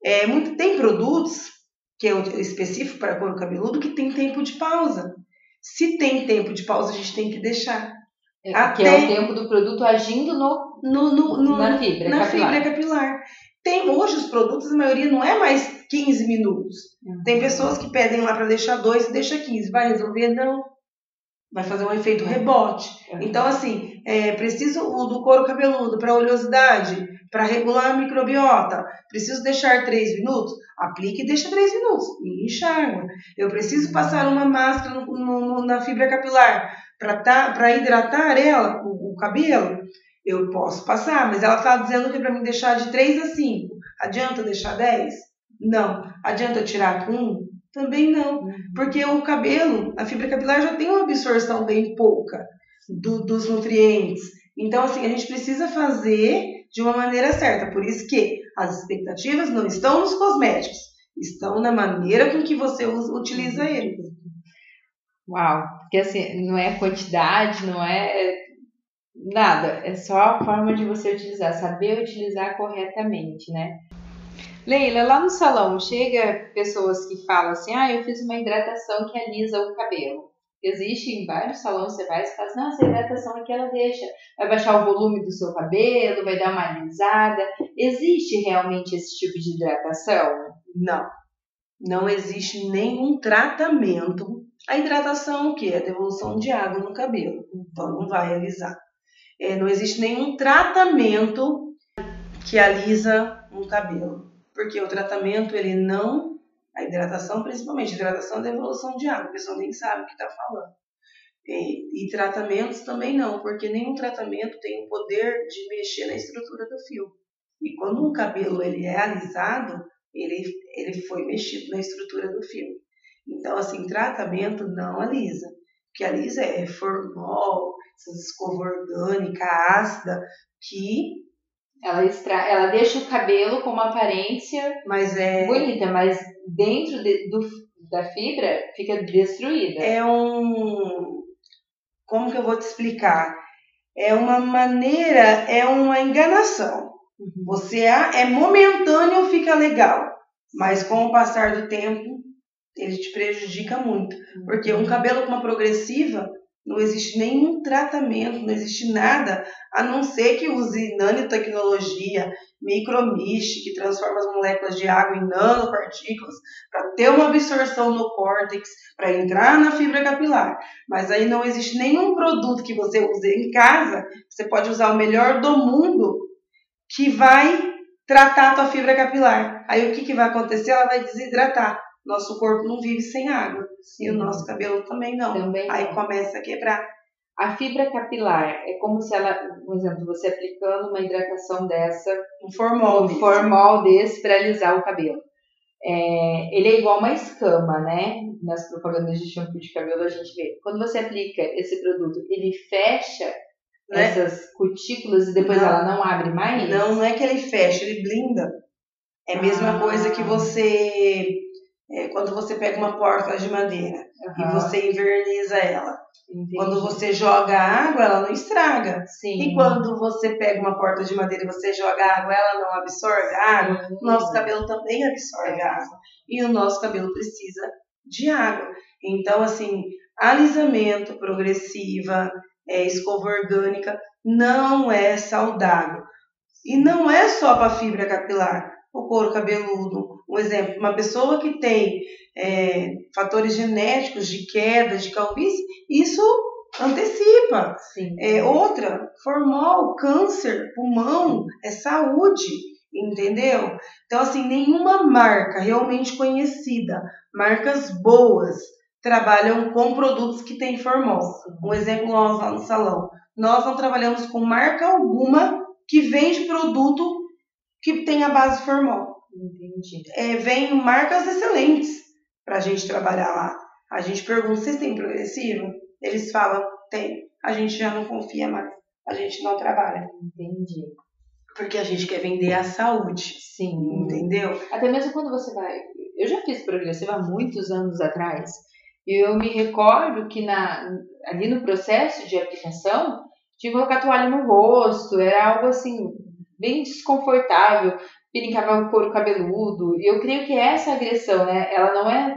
A: É, muito, tem produtos que é específico para couro cabeludo que tem tempo de pausa. Se tem tempo de pausa, a gente tem que deixar.
B: É, Até... Que é o tempo do produto agindo no,
A: no, no, no
B: na fibra
A: na
B: capilar.
A: Fibra capilar. Tem, hoje os produtos, a maioria não é mais 15 minutos. Uhum. Tem pessoas que pedem lá para deixar dois e deixa 15. Vai resolver? Não. Vai fazer um efeito rebote. Uhum. Então, assim, é preciso o do couro cabeludo para oleosidade, para regular a microbiota. Preciso deixar 3 minutos? Aplique e deixa 3 minutos. E enxágua. Eu preciso passar uma máscara no, no, na fibra capilar para tá, hidratar ela, o, o cabelo. Eu posso passar, mas ela está dizendo que para mim deixar de 3 a 5. Adianta deixar 10? Não. Adianta tirar com 1? Também não. Uhum. Porque o cabelo, a fibra capilar já tem uma absorção bem pouca do, dos nutrientes. Então, assim, a gente precisa fazer de uma maneira certa. Por isso que as expectativas não estão nos cosméticos, estão na maneira com que você utiliza uhum. eles.
B: Uau! Porque assim, não é quantidade, não é Nada, é só a forma de você utilizar, saber utilizar corretamente, né? Leila, lá no salão chega pessoas que falam assim: ah, eu fiz uma hidratação que alisa o cabelo. Existe em vários salões, você vai e fala assim, nossa, a hidratação aqui ela deixa, vai baixar o volume do seu cabelo, vai dar uma alisada. Existe realmente esse tipo de hidratação?
A: Não. Não existe nenhum tratamento. A hidratação, o que? É a devolução de água no cabelo. Então não vai alisar é, não existe nenhum tratamento que alisa um cabelo. Porque o tratamento, ele não. A hidratação, principalmente, a hidratação é da evolução de água, a pessoa nem sabe o que está falando. E, e, tratamentos também não, porque nenhum tratamento tem o poder de mexer na estrutura do fio. E quando um cabelo ele é alisado, ele, ele foi mexido na estrutura do fio. Então, assim, tratamento não alisa. O que alisa é formol, essas escova orgânica, ácida, que
B: ela, extra... ela deixa o cabelo com uma aparência
A: mas é...
B: bonita, mas dentro de, do, da fibra fica destruída.
A: É um. Como que eu vou te explicar? É uma maneira, é uma enganação. Uhum. Você é, é momentâneo, fica legal, mas com o passar do tempo ele te prejudica muito. Uhum. Porque um cabelo com uma progressiva, não existe nenhum tratamento, não existe nada, a não ser que use nanotecnologia, micromist, que transforma as moléculas de água em nanopartículas, para ter uma absorção no córtex, para entrar na fibra capilar. Mas aí não existe nenhum produto que você use em casa, você pode usar o melhor do mundo, que vai tratar a tua fibra capilar. Aí o que, que vai acontecer? Ela vai desidratar. Nosso corpo não vive sem água. Sim. E o nosso cabelo também não.
B: Também
A: Aí começa a quebrar.
B: A fibra capilar é como se ela, por exemplo, você aplicando uma hidratação dessa,
A: um formol,
B: um formol desse para alisar o cabelo. É, ele é igual uma escama, né? Nas propagandas de shampoo de cabelo a gente vê. Quando você aplica esse produto, ele fecha né? essas cutículas e depois não. ela não abre mais?
A: Não, não é que ele fecha, ele blinda. É a mesma ah. coisa que você é, quando você pega uma porta de madeira uhum. e você inverniza ela. Entendi. Quando você joga água, ela não estraga.
B: Sim.
A: E quando você pega uma porta de madeira e você joga água, ela não absorve água. O nosso cabelo também absorve água. E o nosso cabelo precisa de água. Então, assim, alisamento progressiva, é, escova orgânica, não é saudável. E não é só para fibra capilar, o couro cabeludo. Um exemplo, uma pessoa que tem é, fatores genéticos de queda, de calvície, isso antecipa. É, outra, formol, câncer, pulmão, é saúde, entendeu? Então, assim, nenhuma marca realmente conhecida, marcas boas, trabalham com produtos que têm formol. Um exemplo nós lá no salão. Nós não trabalhamos com marca alguma que vende produto que tem a base formol.
B: Entendi.
A: É, vem marcas excelentes para a gente trabalhar lá. A gente pergunta, vocês têm progressiva? Eles falam, tem. A gente já não confia mais. A gente não trabalha.
B: Entendi.
A: Porque a gente quer vender a saúde.
B: Sim.
A: Entendeu?
B: Até mesmo quando você vai. Eu já fiz progressiva há muitos anos atrás. E eu me recordo que na, ali no processo de aplicação, tinha que colocar toalha no rosto, era algo assim, bem desconfortável, pirincava o couro cabeludo. E eu creio que essa agressão, né, ela não é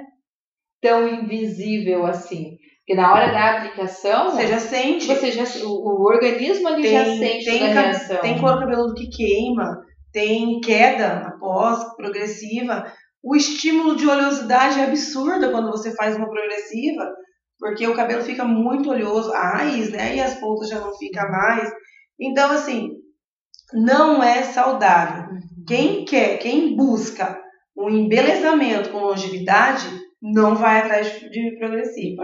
B: tão invisível assim. Porque na hora da aplicação,
A: Você já sente.
B: você já, o, o organismo ali já sente
A: tem,
B: toda a reação.
A: tem couro cabeludo que queima, tem queda após progressiva. O estímulo de oleosidade é absurda quando você faz uma progressiva, porque o cabelo fica muito oleoso, a raiz, né? E as pontas já não ficam mais. Então, assim, não é saudável.
B: Uhum.
A: Quem quer, quem busca um embelezamento com longevidade, não vai atrás de progressiva.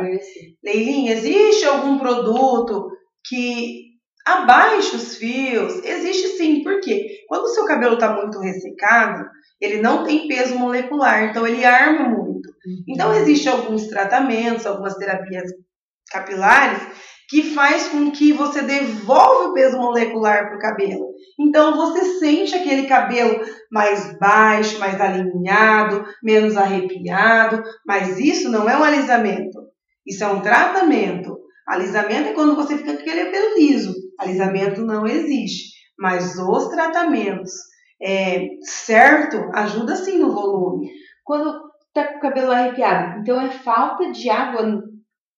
A: Leilinha, existe algum produto que abaixe os fios? Existe sim, por quê? Quando o seu cabelo está muito ressecado, ele não tem peso molecular, então ele arma muito. Então existem alguns tratamentos, algumas terapias capilares que faz com que você devolva o peso molecular para o cabelo. Então você sente aquele cabelo mais baixo, mais alinhado, menos arrepiado, mas isso não é um alisamento. Isso é um tratamento. Alisamento é quando você fica com aquele cabelo liso. Alisamento não existe. Mas os tratamentos é, certo ajuda sim no volume.
B: Quando tá com o cabelo arrepiado, então é falta de água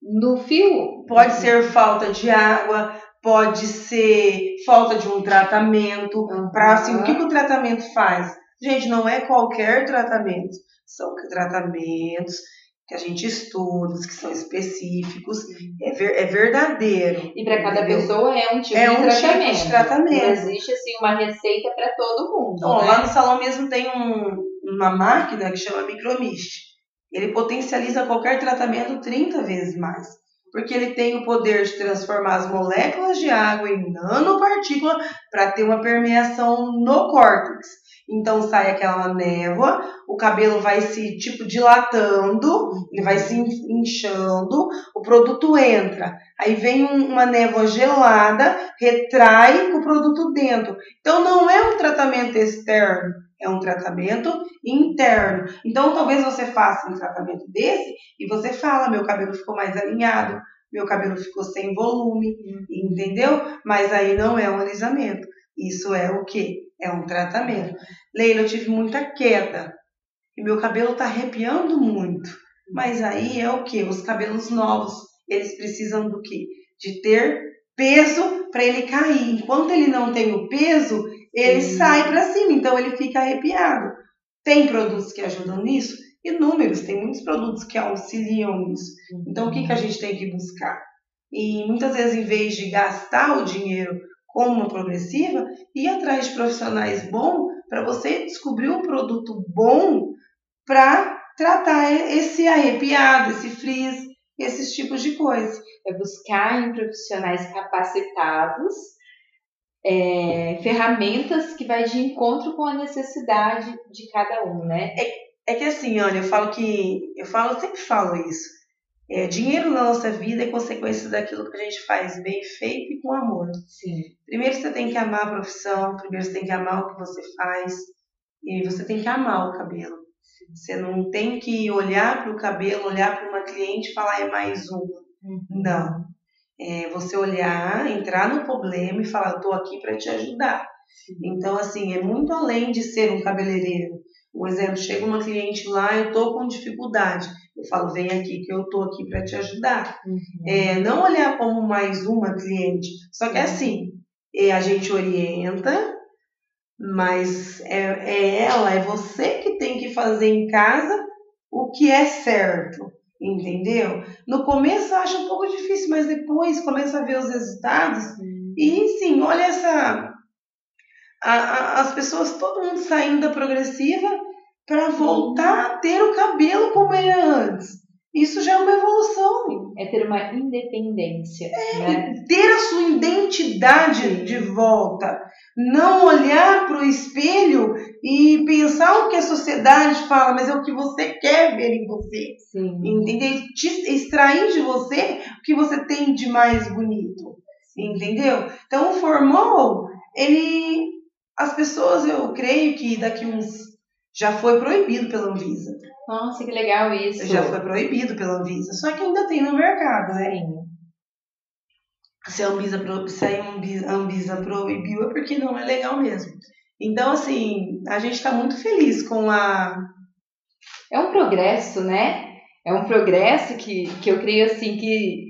B: no- fio?
A: Pode ser falta de água, pode ser falta de um tratamento.
B: Uhum.
A: Para assim, o que, que o tratamento faz? Gente, não é qualquer tratamento. São tratamentos que a gente estuda, que são específicos, é, ver- é verdadeiro.
B: E para cada
A: entendeu?
B: pessoa é um tipo,
A: É
B: de,
A: um tipo de
B: tratamento.
A: tratamento.
B: Não existe assim uma receita para todo mundo.
A: Ó,
B: né?
A: Lá no salão mesmo tem um- uma máquina que chama Micromist. Ele potencializa qualquer tratamento 30 vezes mais. Porque ele tem o poder de transformar as moléculas de água em nanopartícula para ter uma permeação no córtex. Então sai aquela névoa, o cabelo vai se tipo dilatando, ele vai se in- inchando, o produto entra. Aí vem um- uma névoa gelada, retrai o produto dentro. Então não é um tratamento externo, é um tratamento interno. Então talvez você faça um tratamento desse e você fala, meu cabelo ficou mais alinhado, meu cabelo ficou sem volume, entendeu? Mas aí não é um alisamento. Isso é o quê? É um tratamento. Leila, eu tive muita queda e meu cabelo tá arrepiando muito. Mas aí é o quê? Os cabelos novos, eles precisam do quê? De ter peso para ele cair. Enquanto ele não tem o peso, ele sai para cima, então ele fica arrepiado. Tem produtos que ajudam nisso? Inúmeros, tem muitos produtos que auxiliam nisso. Então o que, que a gente tem que buscar? E muitas vezes, em vez de gastar o dinheiro com uma progressiva, ir atrás de profissionais bons para você descobrir um produto bom para tratar esse arrepiado, esse frizz, esses tipos de coisa.
B: É buscar em profissionais capacitados é, ferramentas que vai de encontro com a necessidade de cada um, né?
A: É que assim, olha, eu falo que. Eu falo, eu sempre falo isso. É, dinheiro na nossa vida é consequência daquilo que a gente faz bem feito e com amor.
B: Sim.
A: Primeiro você tem que amar a profissão, primeiro você tem que amar o que você faz, e você tem que amar o cabelo. Você não tem que olhar para o cabelo, olhar para uma cliente e falar é mais uma. Não. É você olhar, entrar no problema e falar, eu tô aqui para te ajudar. Então, assim, é muito além de ser um cabeleireiro. Um exemplo, chega uma cliente lá, eu tô com dificuldade. Eu falo, vem aqui que eu tô aqui para te ajudar.
B: Uhum.
A: É, não olhar como mais uma cliente. Só que
B: Uhum.
A: assim, é, a gente orienta, mas é, é ela, é você que tem que fazer em casa o que é certo. Entendeu? No começo acha um pouco difícil, mas depois começa a ver os resultados e sim, olha essa. a- a- as pessoas, todo mundo saindo da progressiva para voltar a ter o cabelo como era antes. Isso já é uma evolução.
B: É ter uma independência, né?
A: Ter a sua identidade de volta. Não olhar para o espelho pensar o que a sociedade fala, mas é o que você quer ver em você.
B: Sim.
A: Entendeu? Te extrair de você o que você tem de mais bonito. Entendeu? Então o formal, ele. As pessoas, eu creio que daqui uns. Já foi proibido pela Anvisa.
B: Nossa, que legal isso.
A: Já foi proibido pela Anvisa. Só que ainda tem no mercado, né?
B: Sim.
A: Se a Anvisa, pro- se a Anvisa proibiu, é porque não é legal mesmo. Então, assim, a gente está muito feliz com a.
B: É um progresso, né? É um progresso que, que eu creio assim que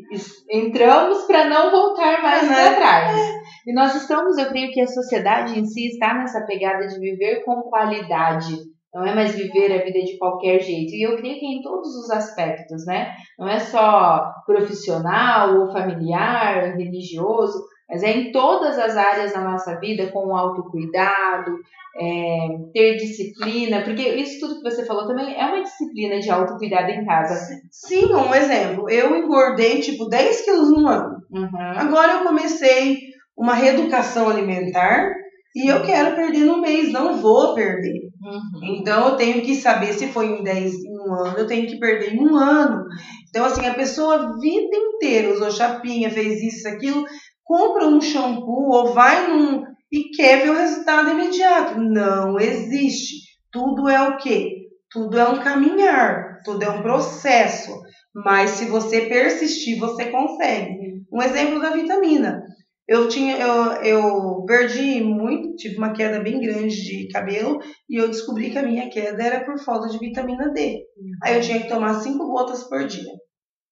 B: entramos para não voltar mais
A: Uhum.
B: para trás. E nós estamos, eu creio que a sociedade em si está nessa pegada de viver com qualidade. Não é mais viver a vida de qualquer jeito. E eu creio que em todos os aspectos, né? Não é só profissional ou familiar, religioso, mas é em todas as áreas da nossa vida, com o autocuidado, é, ter disciplina, porque isso tudo que você falou também é uma disciplina de autocuidado em casa.
A: Sim, um exemplo. Eu engordei tipo 10 quilos no ano.
B: Uhum.
A: Agora eu comecei uma reeducação alimentar e eu quero perder no mês, não vou perder.
B: Uhum.
A: Então eu tenho que saber se foi em 10 em um ano, eu tenho que perder em um ano. Então, assim, a pessoa a vida inteira usou chapinha, fez isso, aquilo, compra um shampoo ou vai num e quer ver o resultado imediato. Não existe. Tudo é o quê? Tudo é um caminhar, tudo é um processo. Mas se você persistir, você consegue. Um exemplo da vitamina. Eu tinha, eu, eu perdi muito, tive uma queda bem grande de cabelo e eu descobri que a minha queda era por falta de vitamina D. Aí eu tinha que tomar 5 gotas por dia.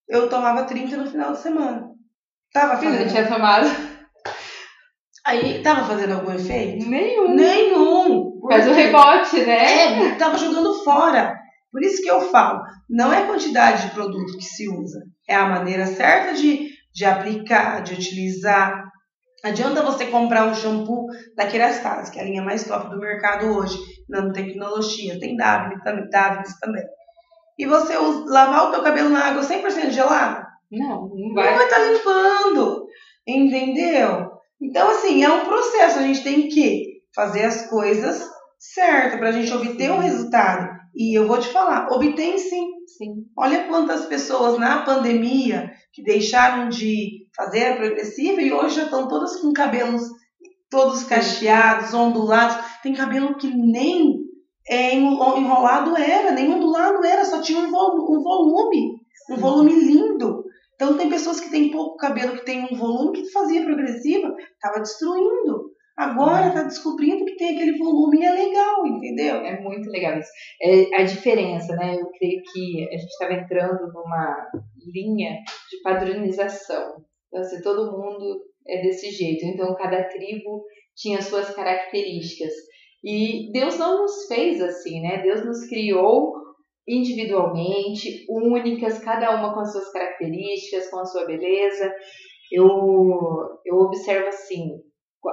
A: Eu tomava 30 no final de semana. Tava fazendo,
B: tinha tomado
A: aí, tava fazendo algum efeito?
B: nenhum.
A: Nenhum.
B: Faz o rebote, né?
A: É, tava jogando fora. Por isso que eu falo, não é a quantidade de produto que se usa, é a maneira certa de, de aplicar, de utilizar. Adianta você comprar um shampoo da Kerastase, que é a linha mais top do mercado hoje, não tem também, Davines também. E você usa- lavar o teu cabelo na água 100% gelada,
B: Não, não
A: não
B: vai.
A: vai estar limpando, entendeu? Então, assim, é um processo, a gente tem que fazer as coisas certas para a gente obter um resultado. E eu vou te falar, obtém sim.
B: Sim.
A: Olha quantas pessoas na pandemia que deixaram de fazer a progressiva e hoje já estão todas com cabelos todos cacheados, ondulados. Tem cabelo que nem é, enro- enrolado era, nem ondulado era, só tinha um, vo- um volume, um volume lindo. Então tem pessoas que têm pouco cabelo, que tem um volume que fazia progressiva, estava destruindo. Agora está descobrindo que tem aquele volume e é legal, entendeu?
B: É muito legal isso. É a diferença, né? Eu creio que a gente estava entrando numa linha de padronização. Então, assim, todo mundo é desse jeito. Então, cada tribo tinha suas características. E Deus não nos fez assim, né? Deus nos criou individualmente, únicas, cada uma com as suas características, com a sua beleza. Eu, eu observo assim,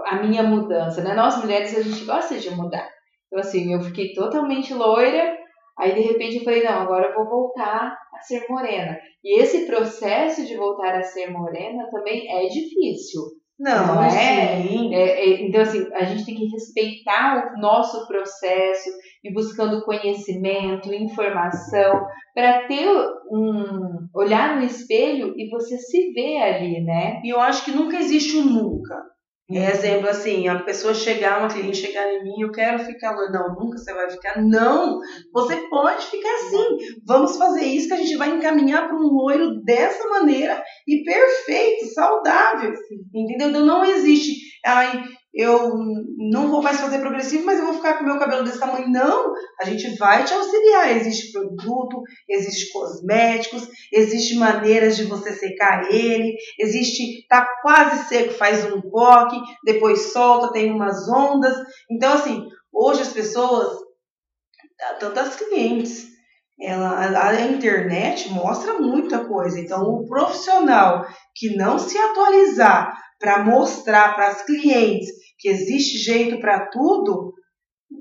B: a minha mudança, né? Nós mulheres, a gente gosta de mudar. Então, assim, eu fiquei totalmente loira, aí de repente eu falei, não, agora eu vou voltar a ser morena. E esse processo de voltar a ser morena também é difícil.
A: Não,
B: é?
A: sim.
B: É, é, então, assim, a gente tem que respeitar o nosso processo e buscando conhecimento, informação, para ter um. olhar no espelho e você se ver ali, né?
A: E eu acho que nunca existe um nunca. É exemplo assim, a pessoa chegar, uma cliente chegar em mim, eu quero ficar loira. Não, nunca você vai ficar. Não, você pode ficar assim. Vamos fazer isso que a gente vai encaminhar para um loiro dessa maneira e perfeito, saudável. Entendeu? Então não existe. Ai, eu não vou mais fazer progressivo, mas eu vou ficar com meu cabelo desse tamanho. Não, a gente vai te auxiliar. Existe produto, existe cosméticos, existe maneiras de você secar ele, existe, tá quase seco, faz um coque, depois solta, tem umas ondas. Então, assim, hoje as pessoas, tantas clientes, ela, a internet mostra muita coisa. Então, o profissional que não se atualizar para mostrar para as clientes que existe jeito para tudo,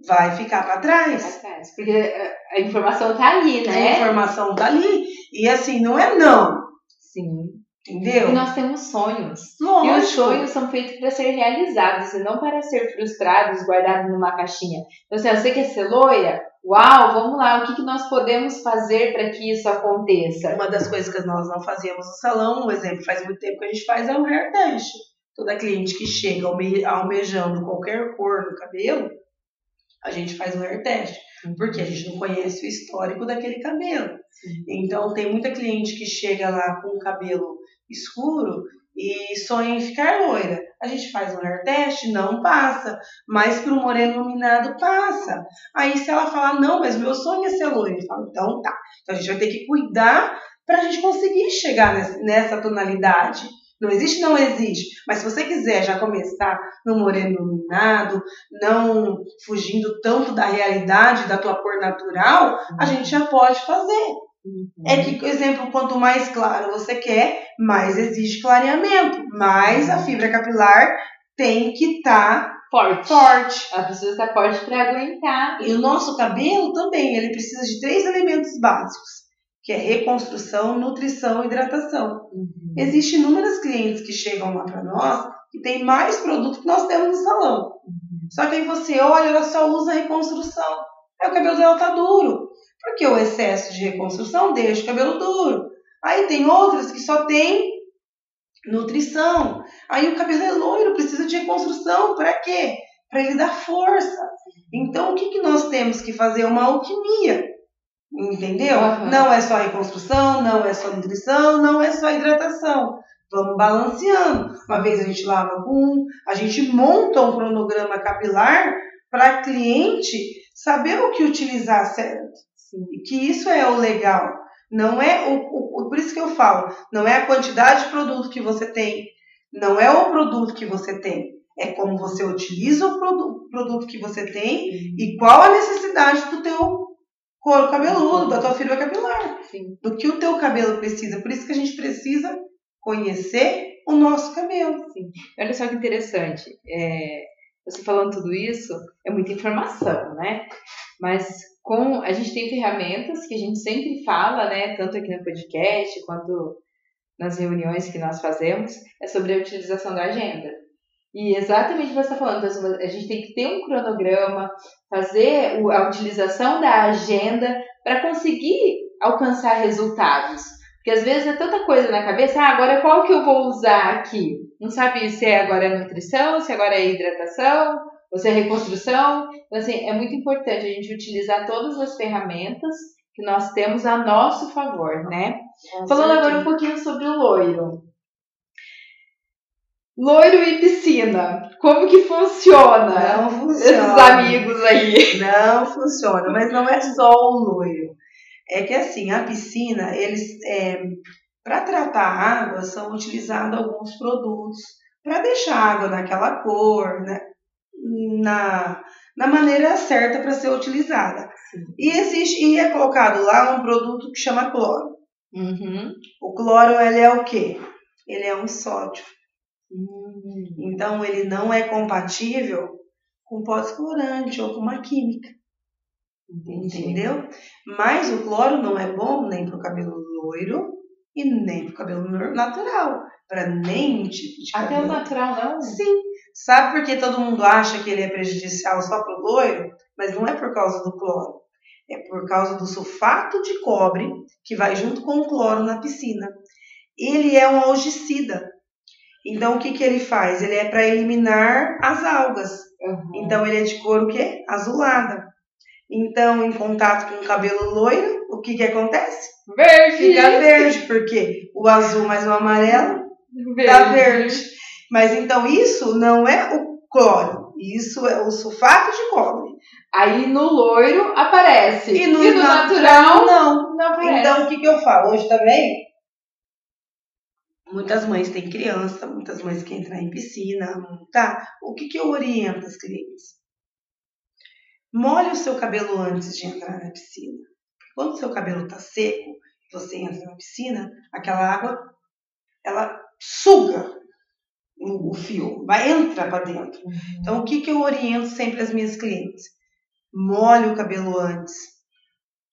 A: vai ficar para trás.
B: Porque eh, a informação está ali, né?
A: A informação está ali. E assim, não é não.
B: Sim.
A: Entendeu?
B: E nós temos sonhos.
A: Lógico.
B: E os sonhos são feitos para ser realizados e não para ser frustrados, guardados numa caixinha. Então, assim, você quer ser loira? Uau, vamos lá, o que, que nós podemos fazer para que isso aconteça?
A: Uma das coisas que nós não fazíamos no salão, um exemplo, faz muito tempo que a gente faz é o hair test. Toda cliente que chega almejando qualquer cor no cabelo, a gente faz um hair test, porque a gente não conhece o histórico daquele cabelo. Então, tem muita cliente que chega lá com o cabelo escuro e sonha em ficar loira. A gente faz um hair test, não passa, mas para o moreno iluminado passa. Aí, se ela falar, não, mas meu sonho é ser loira, eu falo, então tá. Então, a gente vai ter que cuidar para a gente conseguir chegar nessa tonalidade. Não existe, não existe. Mas se você quiser já começar no moreno iluminado, não fugindo tanto da realidade da tua cor natural, a gente já pode fazer. Uhum. É que, por exemplo, quanto mais claro você quer, mais exige clareamento, mais a fibra capilar tem que estar tá
B: forte.
A: forte.
B: Ela precisa estar forte para aguentar.
A: E o nosso cabelo também, ele precisa de três elementos básicos que é reconstrução, nutrição e hidratação. Uhum. Existem inúmeras clientes que chegam lá para nós que tem mais produto que nós temos no salão. Uhum. Só que aí você olha, ela só usa reconstrução. Aí o cabelo dela tá duro. Porque o excesso de reconstrução deixa o cabelo duro. Aí tem outras que só tem nutrição. Aí o cabelo é loiro, precisa de reconstrução. Para quê? Para ele dar força. Então o que, que nós temos que fazer? Uma alquimia. Entendeu? Uhum. Não é só reconstrução, não é só nutrição, não é só hidratação. Vamos balanceando. Uma vez a gente lava um, a gente monta um cronograma capilar para cliente saber o que utilizar certo. Sim. E que isso é o legal. Não é o, o, por isso que eu falo, não é a quantidade de produto que você tem, não é o produto que você tem, é como você utiliza o produto, produto que você tem e qual a necessidade do teu couro cabeludo, da tua fibra capilar, Sim. do que o teu cabelo precisa. Por isso que a gente precisa conhecer o nosso cabelo.
B: Sim. Olha só que interessante. É, você falando tudo isso, é muita informação, né? Mas com a gente tem ferramentas que a gente sempre fala, né? Tanto aqui no podcast quanto nas reuniões que nós fazemos, é sobre a utilização da agenda. E exatamente o que você está falando, a gente tem que ter um cronograma, fazer a utilização da agenda para conseguir alcançar resultados. Porque às vezes é tanta coisa na cabeça, ah, agora qual que eu vou usar aqui? Não sabe se é agora é nutrição, se agora é hidratação, ou se é reconstrução. Então, assim, é muito importante a gente utilizar todas as ferramentas que nós temos a nosso favor, né? Falando agora um pouquinho sobre o loiro. Loiro e piscina. Como que funciona?
A: Não funciona.
B: Esses amigos aí.
A: Não funciona, mas não é só o loiro. É que assim, a piscina, eles é, para tratar a água são utilizados alguns produtos para deixar a água naquela cor, né? na, na maneira certa para ser utilizada. Sim. E existe e é colocado lá um produto que chama cloro.
B: Uhum.
A: O cloro ele é o quê? Ele é um sódio. Então ele não é compatível com pós-colorante ou com uma química. Entendi. Entendeu? Mas o cloro não é bom nem para o cabelo loiro e nem para o cabelo natural. Para nenhum tipo de cabelo.
B: Até o natural não?
A: Sim. Sabe por que todo mundo acha que ele é prejudicial só para o loiro? Mas não é por causa do cloro. É por causa do sulfato de cobre que vai junto com o cloro na piscina. Ele é um algicida. Então, o que, que ele faz? Ele é para eliminar as algas. Uhum. Então, ele é de cor o quê? Azulada. Então, em contato com o cabelo loiro, o que, que acontece?
B: Verde!
A: Fica verde, porque o azul mais o amarelo verde. dá verde. Mas então, isso não é o cloro. Isso é o sulfato de cobre.
B: Aí no loiro aparece.
A: E no,
B: e no natural,
A: não.
B: não aparece.
A: Então, o que, que eu falo? Hoje também, muitas mães têm criança, muitas mães que entram em piscina, tá? O que, que eu oriento as clientes? Molhe o seu cabelo antes de entrar na piscina. Quando o seu cabelo está seco, você entra na piscina, aquela água, ela suga o fio, vai entrar para dentro.
B: Uhum.
A: Então, o que, que eu oriento sempre as minhas clientes? Molhe o cabelo antes,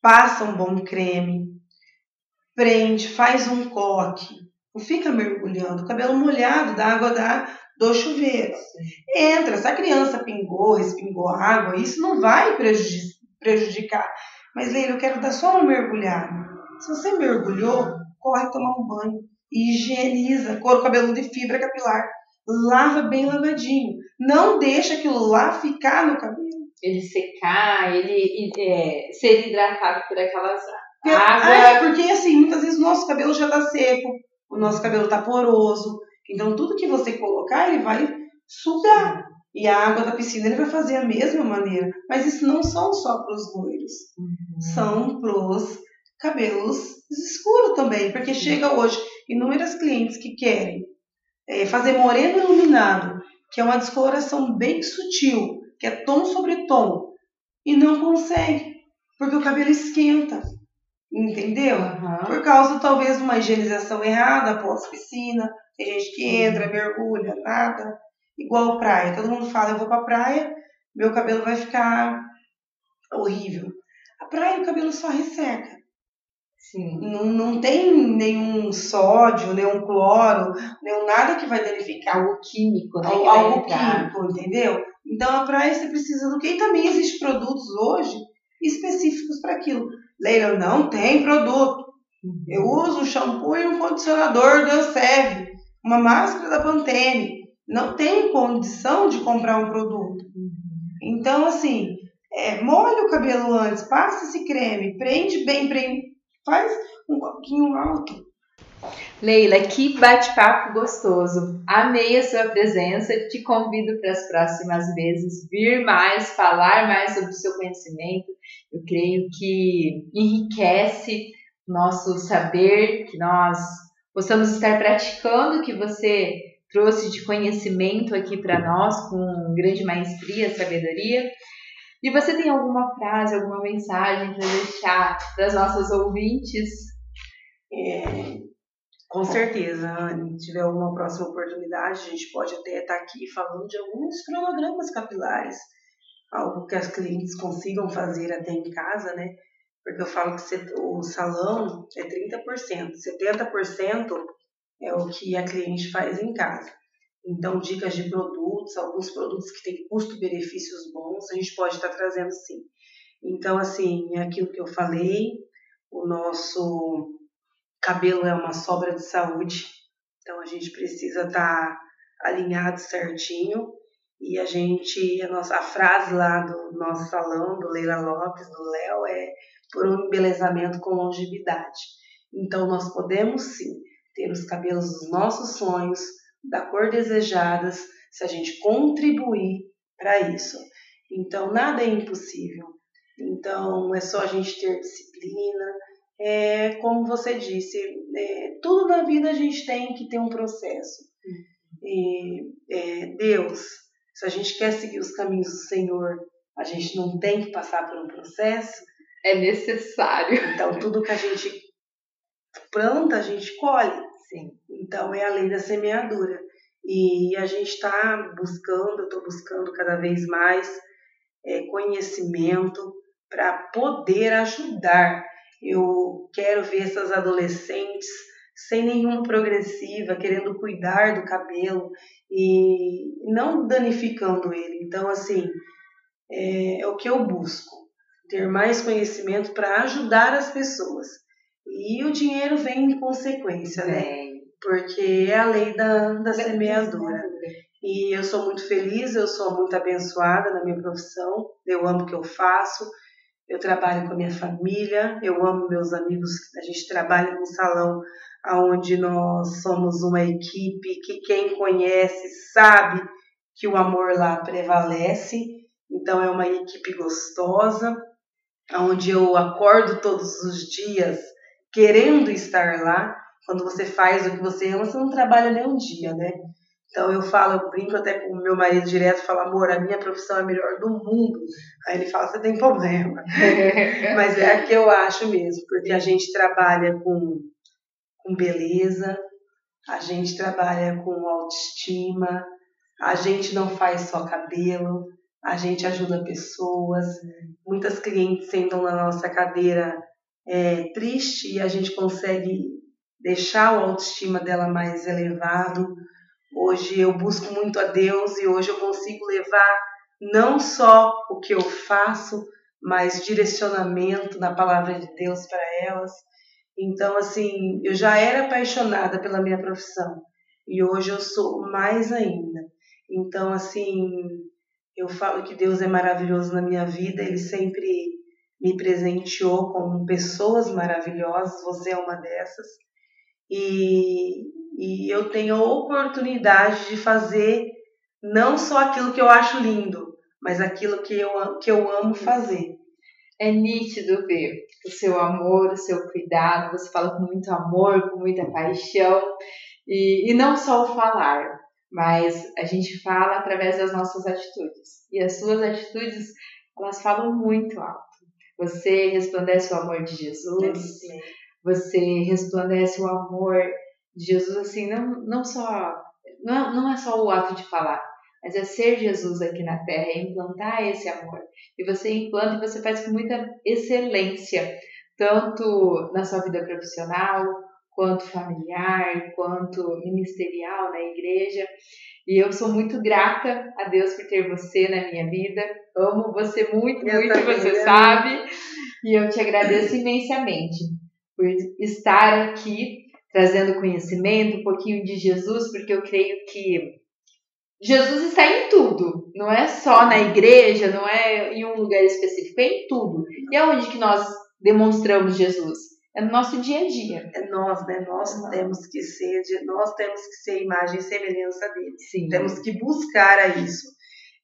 A: passa um bom creme, prende, faz um coque, não fica mergulhando. O cabelo molhado da água da, do chuveiro. Entra, se a criança pingou, respingou água, isso não vai prejudicar. Mas, Leila, eu quero dar só uma mergulhada. Se você mergulhou, corre tomar um banho. Higieniza, couro cabeludo e fibra capilar. Lava bem lavadinho. Não deixa aquilo lá ficar no cabelo.
B: Ele secar, ele é, ser hidratado por aquelas
A: Porque,
B: água.
A: ah, porque assim, muitas vezes o nosso cabelo já tá seco, o nosso cabelo tá poroso. Então tudo que você colocar, ele vai sugar. E a água da piscina ele vai fazer a mesma maneira. Mas isso não são só para os loiros.
B: Uhum.
A: São pros cabelos escuros também. Porque chega hoje inúmeras clientes que querem é, fazer moreno iluminado, que é uma descoloração bem sutil, que é tom sobre tom, e não consegue, porque o cabelo esquenta. Entendeu?
B: Uhum.
A: Por causa talvez de uma higienização errada após piscina. Tem gente que entra, mergulha, nada. Igual praia. Todo mundo fala, eu vou pra praia, meu cabelo vai ficar horrível. A praia o cabelo só resseca.
B: Sim.
A: Não, não tem nenhum sódio, nenhum cloro, nenhum nada que vai danificar
B: Algo químico, né?
A: Algo
B: entrar.
A: químico, entendeu? Então a praia você precisa do que? E também existem produtos hoje específicos para aquilo. Leila, não tem produto.
B: Uhum.
A: Eu uso um shampoo e um condicionador da Seve, uma máscara da Pantene. Não tem condição de comprar um produto.
B: Uhum.
A: Então, assim, é, molha o cabelo antes, passa esse creme, prende bem, prende, faz um coquinho alto.
B: Leila, que bate-papo gostoso. Amei a sua presença. Te convido para as próximas vezes vir mais, falar mais sobre o seu conhecimento. Eu creio que enriquece nosso saber, que nós possamos estar praticando o que você trouxe de conhecimento aqui para nós com grande maestria, sabedoria. E você tem alguma frase, alguma mensagem para deixar para as nossas ouvintes?
A: É, com certeza, se tiver alguma próxima oportunidade, a gente pode até estar aqui falando de alguns cronogramas capilares, algo que as clientes consigam fazer até em casa, né? Porque eu falo que o salão é 30%, 70% é o que a cliente faz em casa. Então, dicas de produtos, alguns produtos que têm custo-benefícios bons, a gente pode estar trazendo sim. Então, assim, é aquilo que eu falei, o nosso cabelo é uma sobra de saúde, então a gente precisa estar alinhado certinho. E a gente, a nossa a frase lá do nosso salão, do Leila Lopes, do Léo, é por um embelezamento com longevidade. Então nós podemos sim ter os cabelos dos nossos sonhos, da cor desejadas, se a gente contribuir para isso. Então nada é impossível. Então é só a gente ter disciplina, é, como você disse, é, tudo na vida a gente tem que ter um processo. E, é, Deus, se a gente quer seguir os caminhos do Senhor, a gente não tem que passar por um processo.
B: É necessário.
A: Então, tudo que a gente planta, a gente colhe.
B: Sim.
A: Então, é a lei da semeadura. E a gente está buscando, eu estou buscando cada vez mais é, conhecimento para poder ajudar. Eu quero ver essas adolescentes sem nenhuma progressiva, querendo cuidar do cabelo e não danificando ele. Então, assim, é, é o que eu busco, ter mais conhecimento para ajudar as pessoas. E o dinheiro vem em consequência, né? Porque é a lei da, da semeadura. E eu sou muito feliz, eu sou muito abençoada na minha profissão, eu amo o que eu faço, eu trabalho com a minha família, eu amo meus amigos, a gente trabalha num salão onde nós somos uma equipe que quem conhece sabe que o amor lá prevalece. Então é uma equipe gostosa, onde eu acordo todos os dias querendo estar lá. Quando você faz o que você ama, você não trabalha nem um dia, né? Então eu falo, eu brinco até com o meu marido direto, falo, amor, a minha profissão é a melhor do mundo. Aí ele fala, você tem problema. Mas é a que eu acho mesmo, porque a gente trabalha com, com beleza, a gente trabalha com autoestima, a gente não faz só cabelo, a gente ajuda pessoas. Muitas clientes sentam na nossa cadeira é, triste e a gente consegue deixar a autoestima dela mais elevado Hoje eu busco muito a Deus e hoje eu consigo levar não só o que eu faço, mas direcionamento na palavra de Deus para elas. Então, assim, eu já era apaixonada pela minha profissão e hoje eu sou mais ainda. Então, assim, eu falo que Deus é maravilhoso na minha vida, Ele sempre me presenteou com pessoas maravilhosas, você é uma dessas. E, e eu tenho a oportunidade de fazer não só aquilo que eu acho lindo, mas aquilo que eu, que eu amo fazer.
B: É nítido ver o seu amor, o seu cuidado, você fala com muito amor, com muita paixão, e, e não só o falar, mas a gente fala através das nossas atitudes. E as suas atitudes, elas falam muito alto. Você resplandece o amor de Jesus, você resplandece o amor de Jesus, assim, não, não só, não, não é só o ato de falar, mas é ser Jesus aqui na Terra, é implantar esse amor. E você implanta e você faz com muita excelência, tanto na sua vida profissional, quanto familiar, quanto ministerial na igreja. E eu sou muito grata a Deus por ter você na minha vida. Amo você muito, eu muito, você sabe. E eu te agradeço imensamente por estar aqui trazendo conhecimento, um pouquinho de Jesus, porque eu creio que Jesus está em tudo, não é só na igreja, não é em um lugar específico, é em tudo. E aonde que nós demonstramos Jesus? É no nosso dia a dia.
A: É nós, né? Nós temos que ser, nós temos que ser imagem e semelhança dele.
B: Sim.
A: Temos que buscar a isso.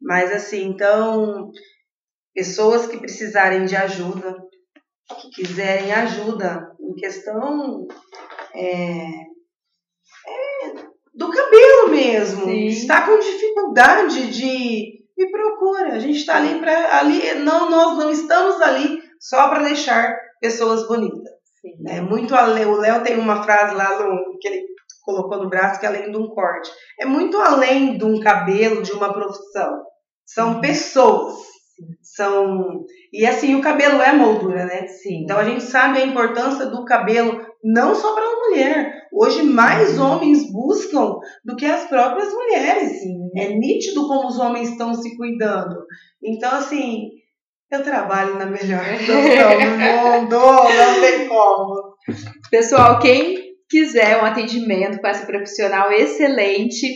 A: Mas assim, então, pessoas que precisarem de ajuda, que quiserem ajuda em questão é, cabelo mesmo,
B: Sim.
A: está com dificuldade de me procura. A gente está ali para ali, não, nós não estamos ali só para deixar pessoas bonitas.
B: Sim.
A: É muito além. O Léo tem uma frase lá no, que ele colocou no braço que é além de um corte. É muito além de um cabelo, de uma profissão. São pessoas. São e assim o cabelo é moldura, né?
B: Sim.
A: Então a gente sabe a importância do cabelo não só para a mulher. Hoje mais homens buscam do que as próprias mulheres.
B: Sim.
A: É nítido como os homens estão se cuidando. Então assim, eu trabalho na melhor do mundo, não tem como.
B: Pessoal, quem quiser um atendimento com essa profissional excelente,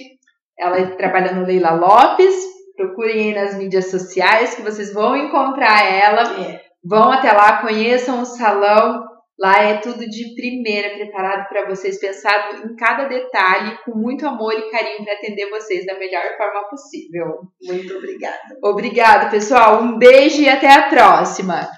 B: ela trabalha no Leila Lopes, procurem aí nas mídias sociais que vocês vão encontrar ela.
A: É.
B: Vão até lá, conheçam o salão. Lá é tudo de primeira, preparado para vocês, pensado em cada detalhe, com muito amor e carinho para atender vocês da melhor forma possível.
A: Muito obrigada.
B: Obrigada, pessoal. Um beijo e até a próxima.